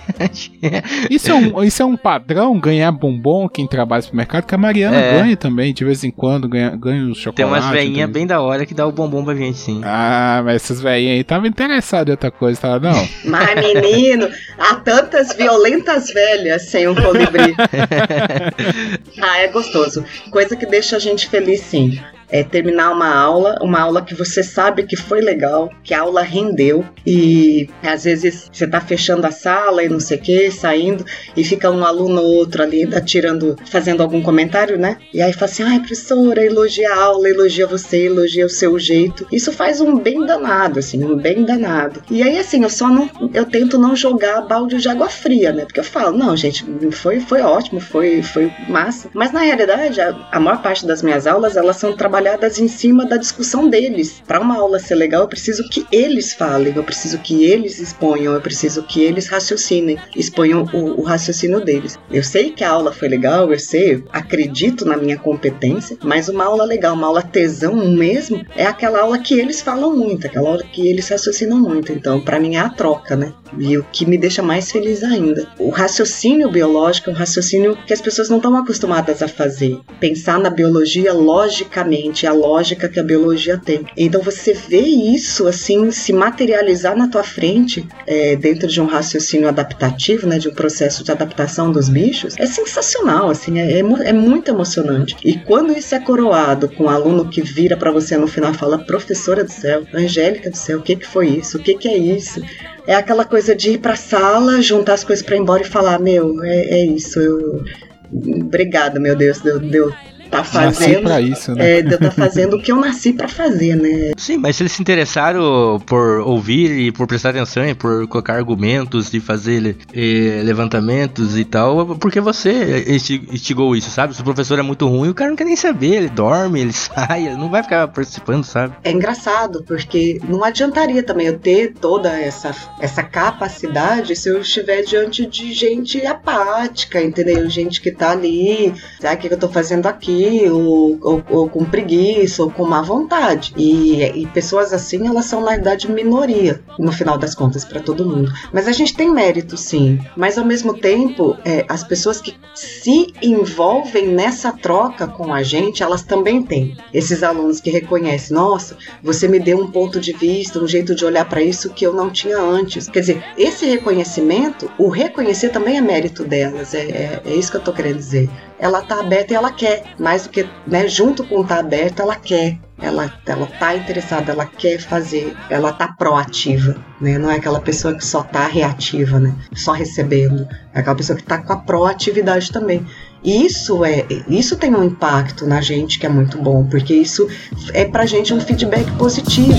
Speaker 2: isso, é um, isso é um padrão ganhar bombom quem trabalha no mercado, que a Mariana é. ganha também, de vez em quando ganha, ganha os.
Speaker 4: Tem umas veinhas bem da hora que dá o bombom pra gente, sim.
Speaker 2: Ah, mas essas veinhas aí estavam interessadas em outra coisa, tá? Não.
Speaker 3: Mas, menino, há tantas violentas velhas sem um colibri. ah, é gostoso. Coisa que deixa a gente feliz, sim é, terminar uma aula, uma aula que você sabe que foi legal, que a aula rendeu e às vezes você tá fechando a sala e não sei o que, saindo e fica um aluno ou outro ali ainda tirando, fazendo algum comentário, né? E aí fala assim, ai professora, elogia a aula, elogia você, elogia o seu jeito. Isso faz um bem danado, assim, um bem danado. E aí assim, eu só não, eu tento não jogar balde de água fria, né? Porque eu falo, não, gente, foi, foi ótimo, foi, foi massa. Mas na realidade, a, a maior parte das minhas aulas, elas são trabalhadas trabalhadas em cima da discussão deles. Para uma aula ser legal, eu preciso que eles falem, eu preciso que eles exponham, eu preciso que eles raciocinem, exponham o, o raciocínio deles. Eu sei que a aula foi legal, eu sei, acredito na minha competência, mas uma aula legal, uma aula tesão mesmo, é aquela aula que eles falam muito, aquela aula que eles raciocinam muito. Então, para mim é a troca, né? E o que me deixa mais feliz ainda. O raciocínio biológico é um raciocínio que as pessoas não estão acostumadas a fazer. Pensar na biologia logicamente, a lógica que a biologia tem. Então você vê isso assim se materializar na tua frente é, dentro de um raciocínio adaptativo, né, de um processo de adaptação dos bichos, é sensacional, assim, é, é, é muito emocionante. E quando isso é coroado com um aluno que vira para você no final e fala, professora do céu, Angélica do céu, o que, que foi isso? O que, que é isso? É aquela coisa de ir pra sala, juntar as coisas para ir embora e falar: Meu, é, é isso, eu. Obrigada, meu Deus, deu, deu tá fazendo.
Speaker 2: Pra isso, né?
Speaker 3: É, de eu tá fazendo o que eu nasci para fazer, né?
Speaker 4: Sim, mas se eles se interessaram por ouvir e por prestar atenção e por colocar argumentos e fazer eh, levantamentos e tal, porque você instigou isso, sabe? Se o professor é muito ruim, o cara não quer nem saber, ele dorme, ele sai, ele não vai ficar participando, sabe?
Speaker 3: É engraçado, porque não adiantaria também eu ter toda essa, essa capacidade se eu estiver diante de gente apática, entendeu? Gente que tá ali, sabe o que eu tô fazendo aqui? Ou, ou, ou, com preguiça, ou com má vontade. E, e pessoas assim, elas são na verdade minoria, no final das contas, para todo mundo. Mas a gente tem mérito, sim. Mas ao mesmo tempo, é, as pessoas que se envolvem nessa troca com a gente, elas também têm. Esses alunos que reconhecem, nossa, você me deu um ponto de vista, um jeito de olhar para isso que eu não tinha antes. Quer dizer, esse reconhecimento, o reconhecer também é mérito delas. É, é, é isso que eu tô querendo dizer. Ela tá aberta e ela quer, mais do que, né, junto com tá aberta, ela quer ela, ela tá interessada, ela quer fazer, ela tá proativa, né? Não é aquela pessoa que só tá reativa, né? Só recebendo. É aquela pessoa que tá com a proatividade também. E isso é, isso tem um impacto na gente que é muito bom, porque isso é pra gente um feedback positivo.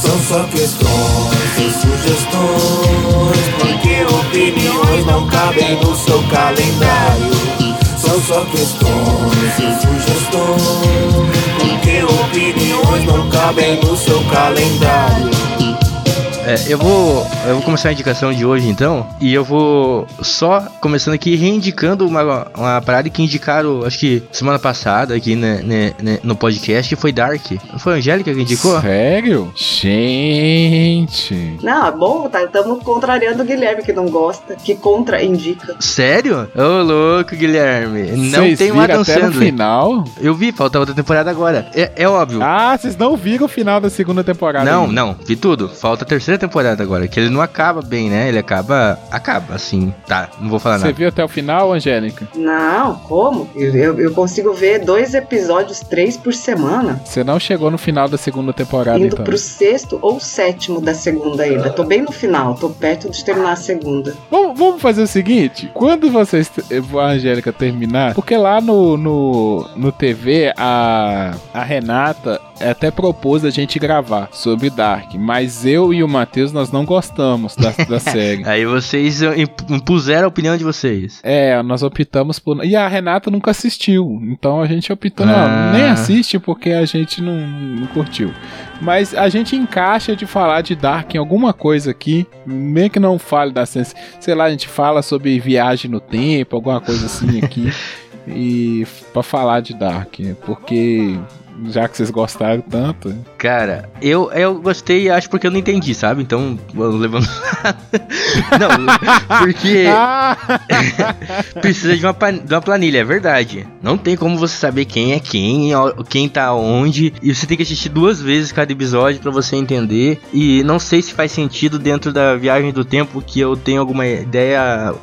Speaker 5: São só questões e sugestões, porque opiniões não cabem no seu calendário. São só questões e sugestões. Porque opiniões não cabem no seu calendário
Speaker 4: é, eu vou eu vou começar a indicação de hoje então e eu vou só começando aqui reindicando uma, uma parada que indicaram acho que semana passada aqui né, né, né, no podcast que foi Dark. Foi a Angélica que indicou?
Speaker 2: Sério? Gente.
Speaker 3: Não, é bom, tá? Estamos contrariando o Guilherme que não gosta, que contra indica.
Speaker 4: Sério? Ô oh, louco, Guilherme. Não
Speaker 2: Cês
Speaker 4: tem um Adam
Speaker 2: até
Speaker 4: Sandler.
Speaker 2: no final?
Speaker 4: Eu vi, falta outra temporada agora. É, é óbvio.
Speaker 2: Ah, vocês não viram o final da segunda temporada?
Speaker 4: Não,
Speaker 2: ainda.
Speaker 4: não, vi tudo. Falta a terceira temporada agora, que ele não acaba bem, né? Ele acaba. Acaba, assim. Tá, não vou falar
Speaker 2: Você
Speaker 4: nada.
Speaker 2: viu até o final, Angélica?
Speaker 3: Não, como? Eu, eu, eu consigo ver dois episódios, três por semana,
Speaker 2: Você não chegou no final da segunda temporada,
Speaker 3: indo
Speaker 2: então.
Speaker 3: pro sexto ou sétimo da segunda ainda. Tô bem no final, tô perto de terminar a segunda.
Speaker 2: Vamos, vamos fazer o seguinte: quando vocês, a Angélica terminar, porque lá no, no, no TV a, a Renata até propôs a gente gravar sobre Dark, mas eu e o Matheus nós não gostamos da, da série.
Speaker 4: Aí vocês imp- impuseram a opinião de vocês.
Speaker 2: É, nós optamos por. E a Renata nunca assistiu. Então a gente optou,
Speaker 4: Ah.
Speaker 2: não, nem assiste porque a gente não, não curtiu. Mas a gente encaixa de falar de Dark em alguma coisa aqui. Meio que não fale da ciência. Sei lá, a gente fala sobre viagem no tempo, alguma coisa assim aqui. e pra falar de Dark. Porque. Já que vocês gostaram tanto.
Speaker 4: Cara, eu, eu gostei, acho porque eu não entendi, sabe? Então, levando. não, porque
Speaker 2: Ah!
Speaker 4: precisa de uma, de uma planilha, é verdade. Não tem como você saber quem é quem, quem tá onde. E você tem que assistir duas vezes cada episódio pra você entender. E não sei se faz sentido dentro da viagem do tempo que eu tenho alguma ideia.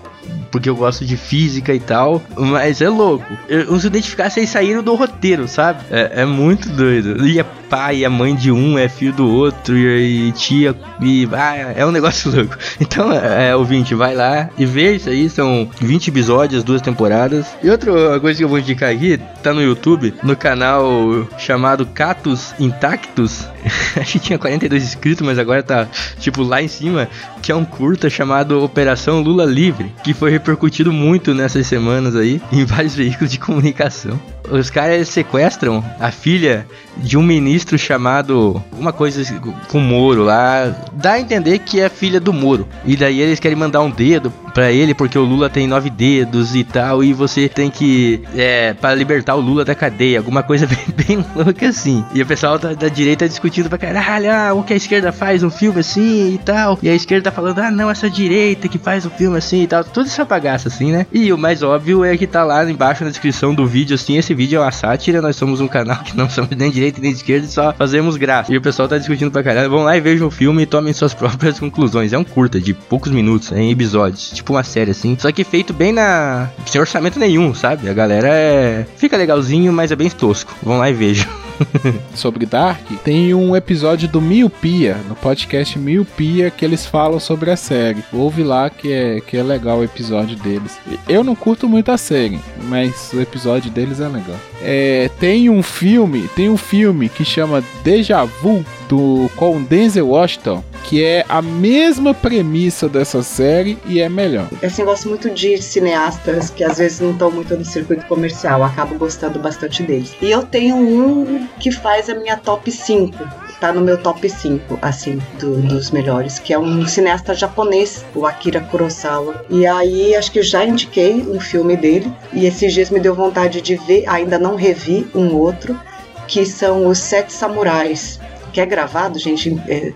Speaker 4: Porque eu gosto de física e tal, mas é louco. Eu, os identificar vocês saíram do roteiro, sabe? É, é muito doido. E é pai, e a mãe de um é filho do outro, e, e tia, e ah, é um negócio louco. Então, é, é, ouvinte, vai lá e vê isso aí. São 20 episódios, duas temporadas. E outra coisa que eu vou indicar aqui, tá no YouTube, no canal chamado Catus Intactus. Acho que tinha 42 inscritos, mas agora tá tipo lá em cima, que é um curta chamado Operação Lula Livre, que foi repercutido muito nessas semanas aí em vários veículos de comunicação. Os caras sequestram a filha de um ministro chamado uma coisa com Moro lá, dá a entender que é filha do Moro. E daí eles querem mandar um dedo pra ele porque o Lula tem nove dedos e tal e você tem que é para libertar o Lula da cadeia, alguma coisa bem, bem louca assim. E o pessoal da, da direita discutindo pra caralho, ah, o que a esquerda faz um filme assim e tal. E a esquerda tá falando, ah, não, essa direita que faz um filme assim e tal. Toda essa bagaça assim, né? E o mais óbvio é que tá lá embaixo na descrição do vídeo assim, esse vídeo é uma sátira, nós somos um canal que não somos nem direita nem esquerda só fazemos graça. E o pessoal tá discutindo pra caralho. Vão lá e vejam o filme e tomem suas próprias conclusões. É um curta de poucos minutos, em episódios, tipo uma série assim. Só que feito bem na. sem orçamento nenhum, sabe? A galera é. fica legalzinho, mas é bem tosco. Vão lá e vejam.
Speaker 2: sobre Dark, tem um episódio do Miopia, no podcast Miopia, que eles falam sobre a série. Ouve lá que é, que é legal o episódio deles. Eu não curto muito a série, mas o episódio deles é legal. É, tem um filme, tem um filme que chama Deja Vu do com Denzel Washington, que é a mesma premissa dessa série e é melhor.
Speaker 3: Assim, eu gosto muito de cineastas que às vezes não estão muito no circuito comercial, acabo gostando bastante deles. E eu tenho um que faz a minha top 5. tá no meu top 5, assim, do- dos melhores, que é um cineasta japonês, o Akira Kurosawa. E aí, acho que eu já indiquei um filme dele, e esses dias me deu vontade de ver, ainda não revi um outro, que são Os Sete Samurais, que é gravado, gente, é,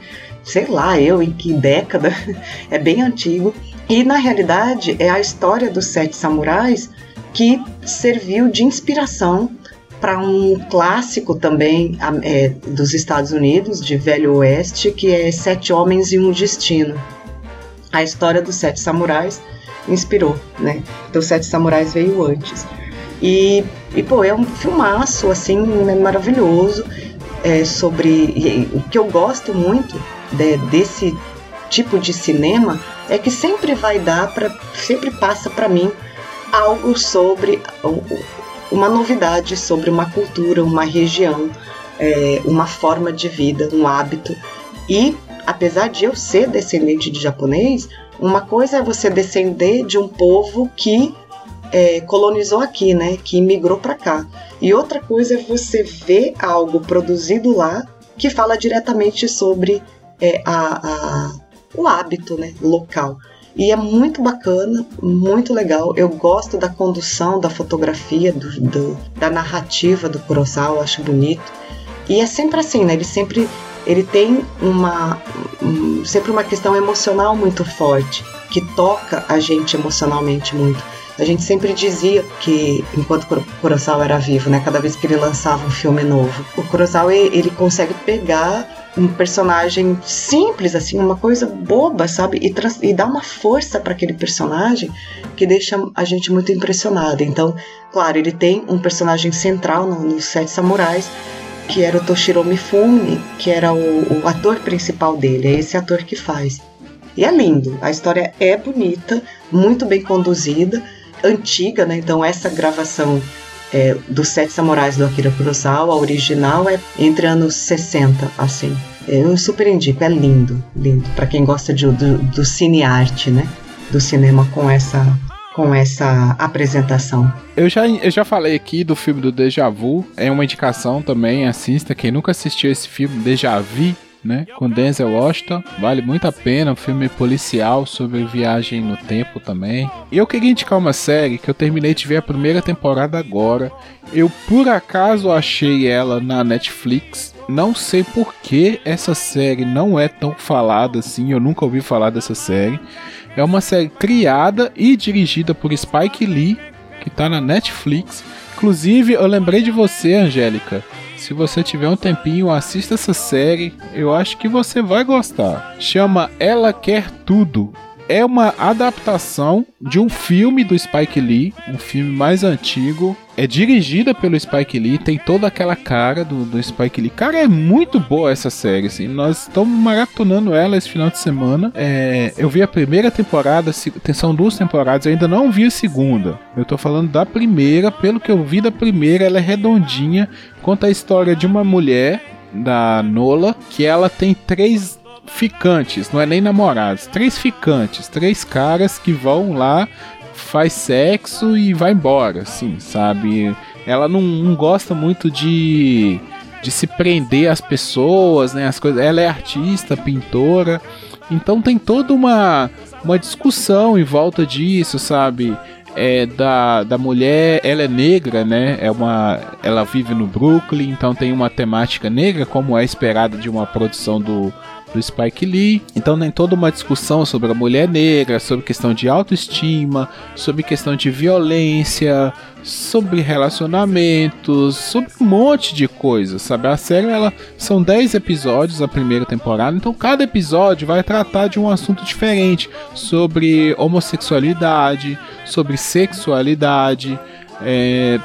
Speaker 3: sei lá, eu em que década, é bem antigo. E na realidade é a história dos Sete Samurais que serviu de inspiração para um clássico também é, dos Estados Unidos, de Velho Oeste, que é Sete Homens e um Destino. A história dos Sete Samurais inspirou, né? Então, Sete Samurais veio antes. E, e pô, é um filmaço, assim, né, maravilhoso, é, sobre. o que eu gosto muito de- desse tipo de cinema é que sempre vai dar para sempre passa para mim algo sobre uma novidade sobre uma cultura, uma região, é, uma forma de vida, um hábito. E apesar de eu ser descendente de japonês, uma coisa é você descender de um povo que é, colonizou aqui, né, que imigrou para cá. E outra coisa é você ver algo produzido lá que fala diretamente sobre é, a- a, o hábito né, local. E é muito bacana, muito legal. Eu gosto da condução, da fotografia, do, do- da narrativa do Kurosawa, acho bonito. E é sempre assim, né? Ele sempre ele tem uma um- sempre uma questão emocional muito forte que toca a gente emocionalmente muito. A gente sempre dizia que enquanto Kuro- Kurosawa era vivo, né, cada vez que ele lançava um filme novo, o Kurosawa ele consegue pegar um personagem simples assim, uma coisa boba, sabe, e, trans- e dar uma força para aquele personagem que deixa a gente muito impressionada. Então, claro, ele tem um personagem central no- nos Sete Samurais que era o Toshiro Mifune, que era o, o ator principal dele, é esse ator que faz. E é lindo, a história é bonita, muito bem conduzida, antiga, né? Então essa gravação é, dos Sete Samurais do Akira Kurosawa, a original é entre anos 60, assim. Eu super indico, é lindo, lindo, para quem gosta de, do, do cine-arte, né? Do cinema com essa, com essa apresentação.
Speaker 2: Eu já, eu já falei aqui do filme do Deja Vu, é uma indicação também, assista. Quem nunca assistiu esse filme, Deja Vu, né? Com Denzel Washington, vale muito a pena. Um filme policial sobre viagem no tempo também. E eu queria indicar uma série que eu terminei de ver a primeira temporada agora. Eu por acaso achei ela na Netflix. Não sei por que essa série não é tão falada assim. Eu nunca ouvi falar dessa série. É uma série criada e dirigida por Spike Lee, que tá na Netflix. Inclusive, eu lembrei de você, Angélica. Se você tiver um tempinho, assista essa série. Eu acho que você vai gostar. Chama Ela Quer Tudo. É uma adaptação de um filme do Spike Lee, um filme mais antigo. É dirigida pelo Spike Lee, tem toda aquela cara do, do Spike Lee. Cara, é muito boa essa série, assim. Nós estamos maratonando ela esse final de semana. É, eu vi a primeira temporada, são duas temporadas, eu ainda não vi a segunda. Eu tô falando da primeira, pelo que eu vi da primeira, ela é redondinha. Conta a história de uma mulher, da Nola, que ela tem três ficantes, não é nem namorados, três ficantes, três caras que vão lá, faz sexo e vai embora, assim, sabe? Ela não, não gosta muito de, de se prender às pessoas, né? As coisas. Ela é artista, pintora, então tem toda uma, uma discussão em volta disso, sabe? É da, da mulher, ela é negra, né? É uma, ela vive no Brooklyn, então tem uma temática negra, como é esperado de uma produção do, do Spike Lee. Então tem toda uma discussão sobre a mulher negra, sobre questão de autoestima, sobre questão de violência, sobre relacionamentos, sobre um monte de coisas, sabe? A série ela são 10 episódios a primeira temporada, então cada episódio vai tratar de um assunto diferente, sobre homossexualidade, sobre sexualidade, é,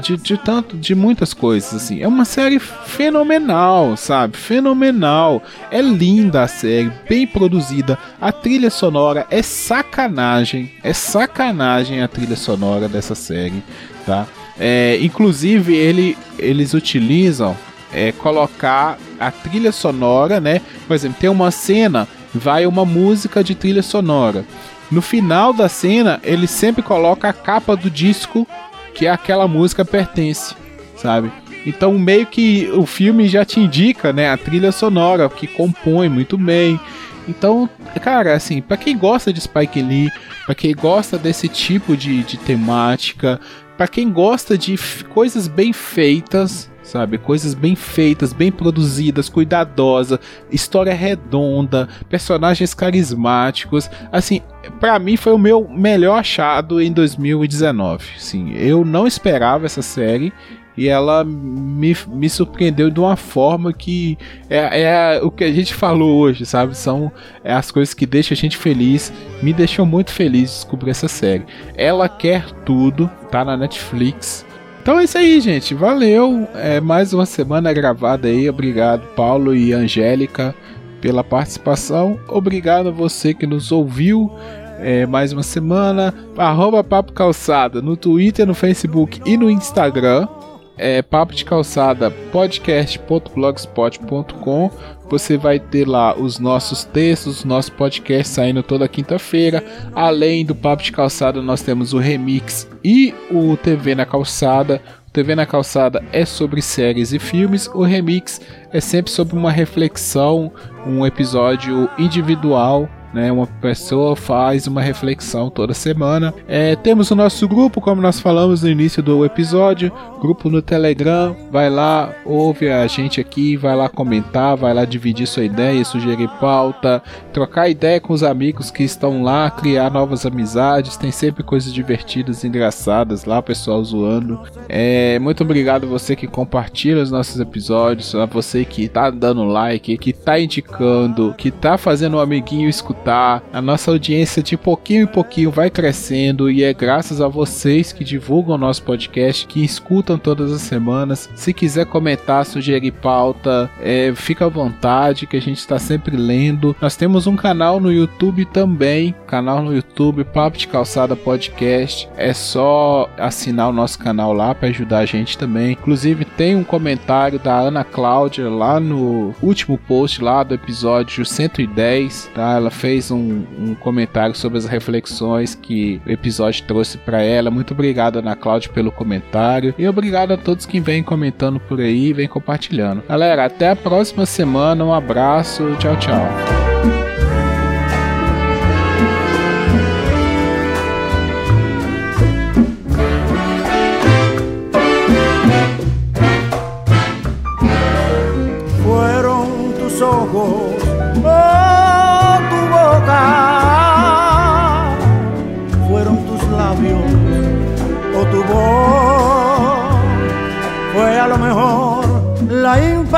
Speaker 2: de, de tanto, de muitas coisas assim. É uma série fenomenal, sabe? Fenomenal. É linda a série, bem produzida. A trilha sonora é sacanagem, é sacanagem a trilha sonora dessa série, tá? É, inclusive ele, eles utilizam é, colocar a trilha sonora, né? Por exemplo, tem uma cena, vai uma música de trilha sonora. No final da cena, ele sempre coloca a capa do disco que aquela música pertence, sabe? Então, meio que o filme já te indica, né, a trilha sonora que compõe muito bem. Então, cara, assim, para quem gosta de Spike Lee, para quem gosta desse tipo de, de temática, para quem gosta de coisas bem feitas, sabe? Coisas bem feitas, bem produzidas, cuidadosa, história redonda, personagens carismáticos. Assim, para mim foi o meu melhor achado em 2019. Sim, eu não esperava essa série e ela me, me surpreendeu de uma forma que é, é o que a gente falou hoje, sabe? São é as coisas que deixam a gente feliz. Me deixou muito feliz descobrir essa série. Ela quer tudo, tá na Netflix. Então é isso aí, gente. Valeu. É mais uma semana gravada aí. Obrigado, Paulo e Angélica, pela participação. Obrigado a você que nos ouviu. É, mais uma semana. Arroba Papo Calçada no Twitter, no Facebook e no Instagram. É Papo de Calçada podcast.blogspot.com você vai ter lá os nossos textos, nosso podcast saindo toda quinta-feira. Além do Papo de Calçada, nós temos o Remix e o TV na Calçada. TV na Calçada é sobre séries e filmes, o Remix é sempre sobre uma reflexão, um episódio individual né? Uma pessoa faz uma reflexão toda semana. É, temos o nosso grupo, como nós falamos no início do episódio, grupo no Telegram. Vai lá, ouve a gente aqui, vai lá comentar, vai lá dividir sua ideia, sugerir pauta, trocar ideia com os amigos que estão lá, criar novas amizades. Tem sempre coisas divertidas, engraçadas lá, pessoal zoando. É, muito obrigado você que compartilha os nossos episódios, a você que tá dando like, que tá indicando, que tá fazendo um amiguinho escutar A nossa audiência de pouquinho em pouquinho vai crescendo e é graças a vocês que divulgam o nosso podcast, que escutam todas as semanas. Se quiser comentar, sugerir pauta, é, fica à vontade, que a gente está sempre lendo. Nós temos um canal no YouTube também, canal no YouTube Papo de Calçada Podcast. É só assinar o nosso canal lá para ajudar a gente também. Inclusive tem um comentário da Ana Cláudia lá no último post lá do episódio 110, tá? Ela fez fez um, um, comentário sobre as reflexões que o episódio trouxe para ela. Muito obrigado, Ana Cláudia, pelo comentário. E obrigado a todos que vêm comentando por aí e vêm compartilhando. Galera, até a próxima semana. Um abraço. Tchau, tchau.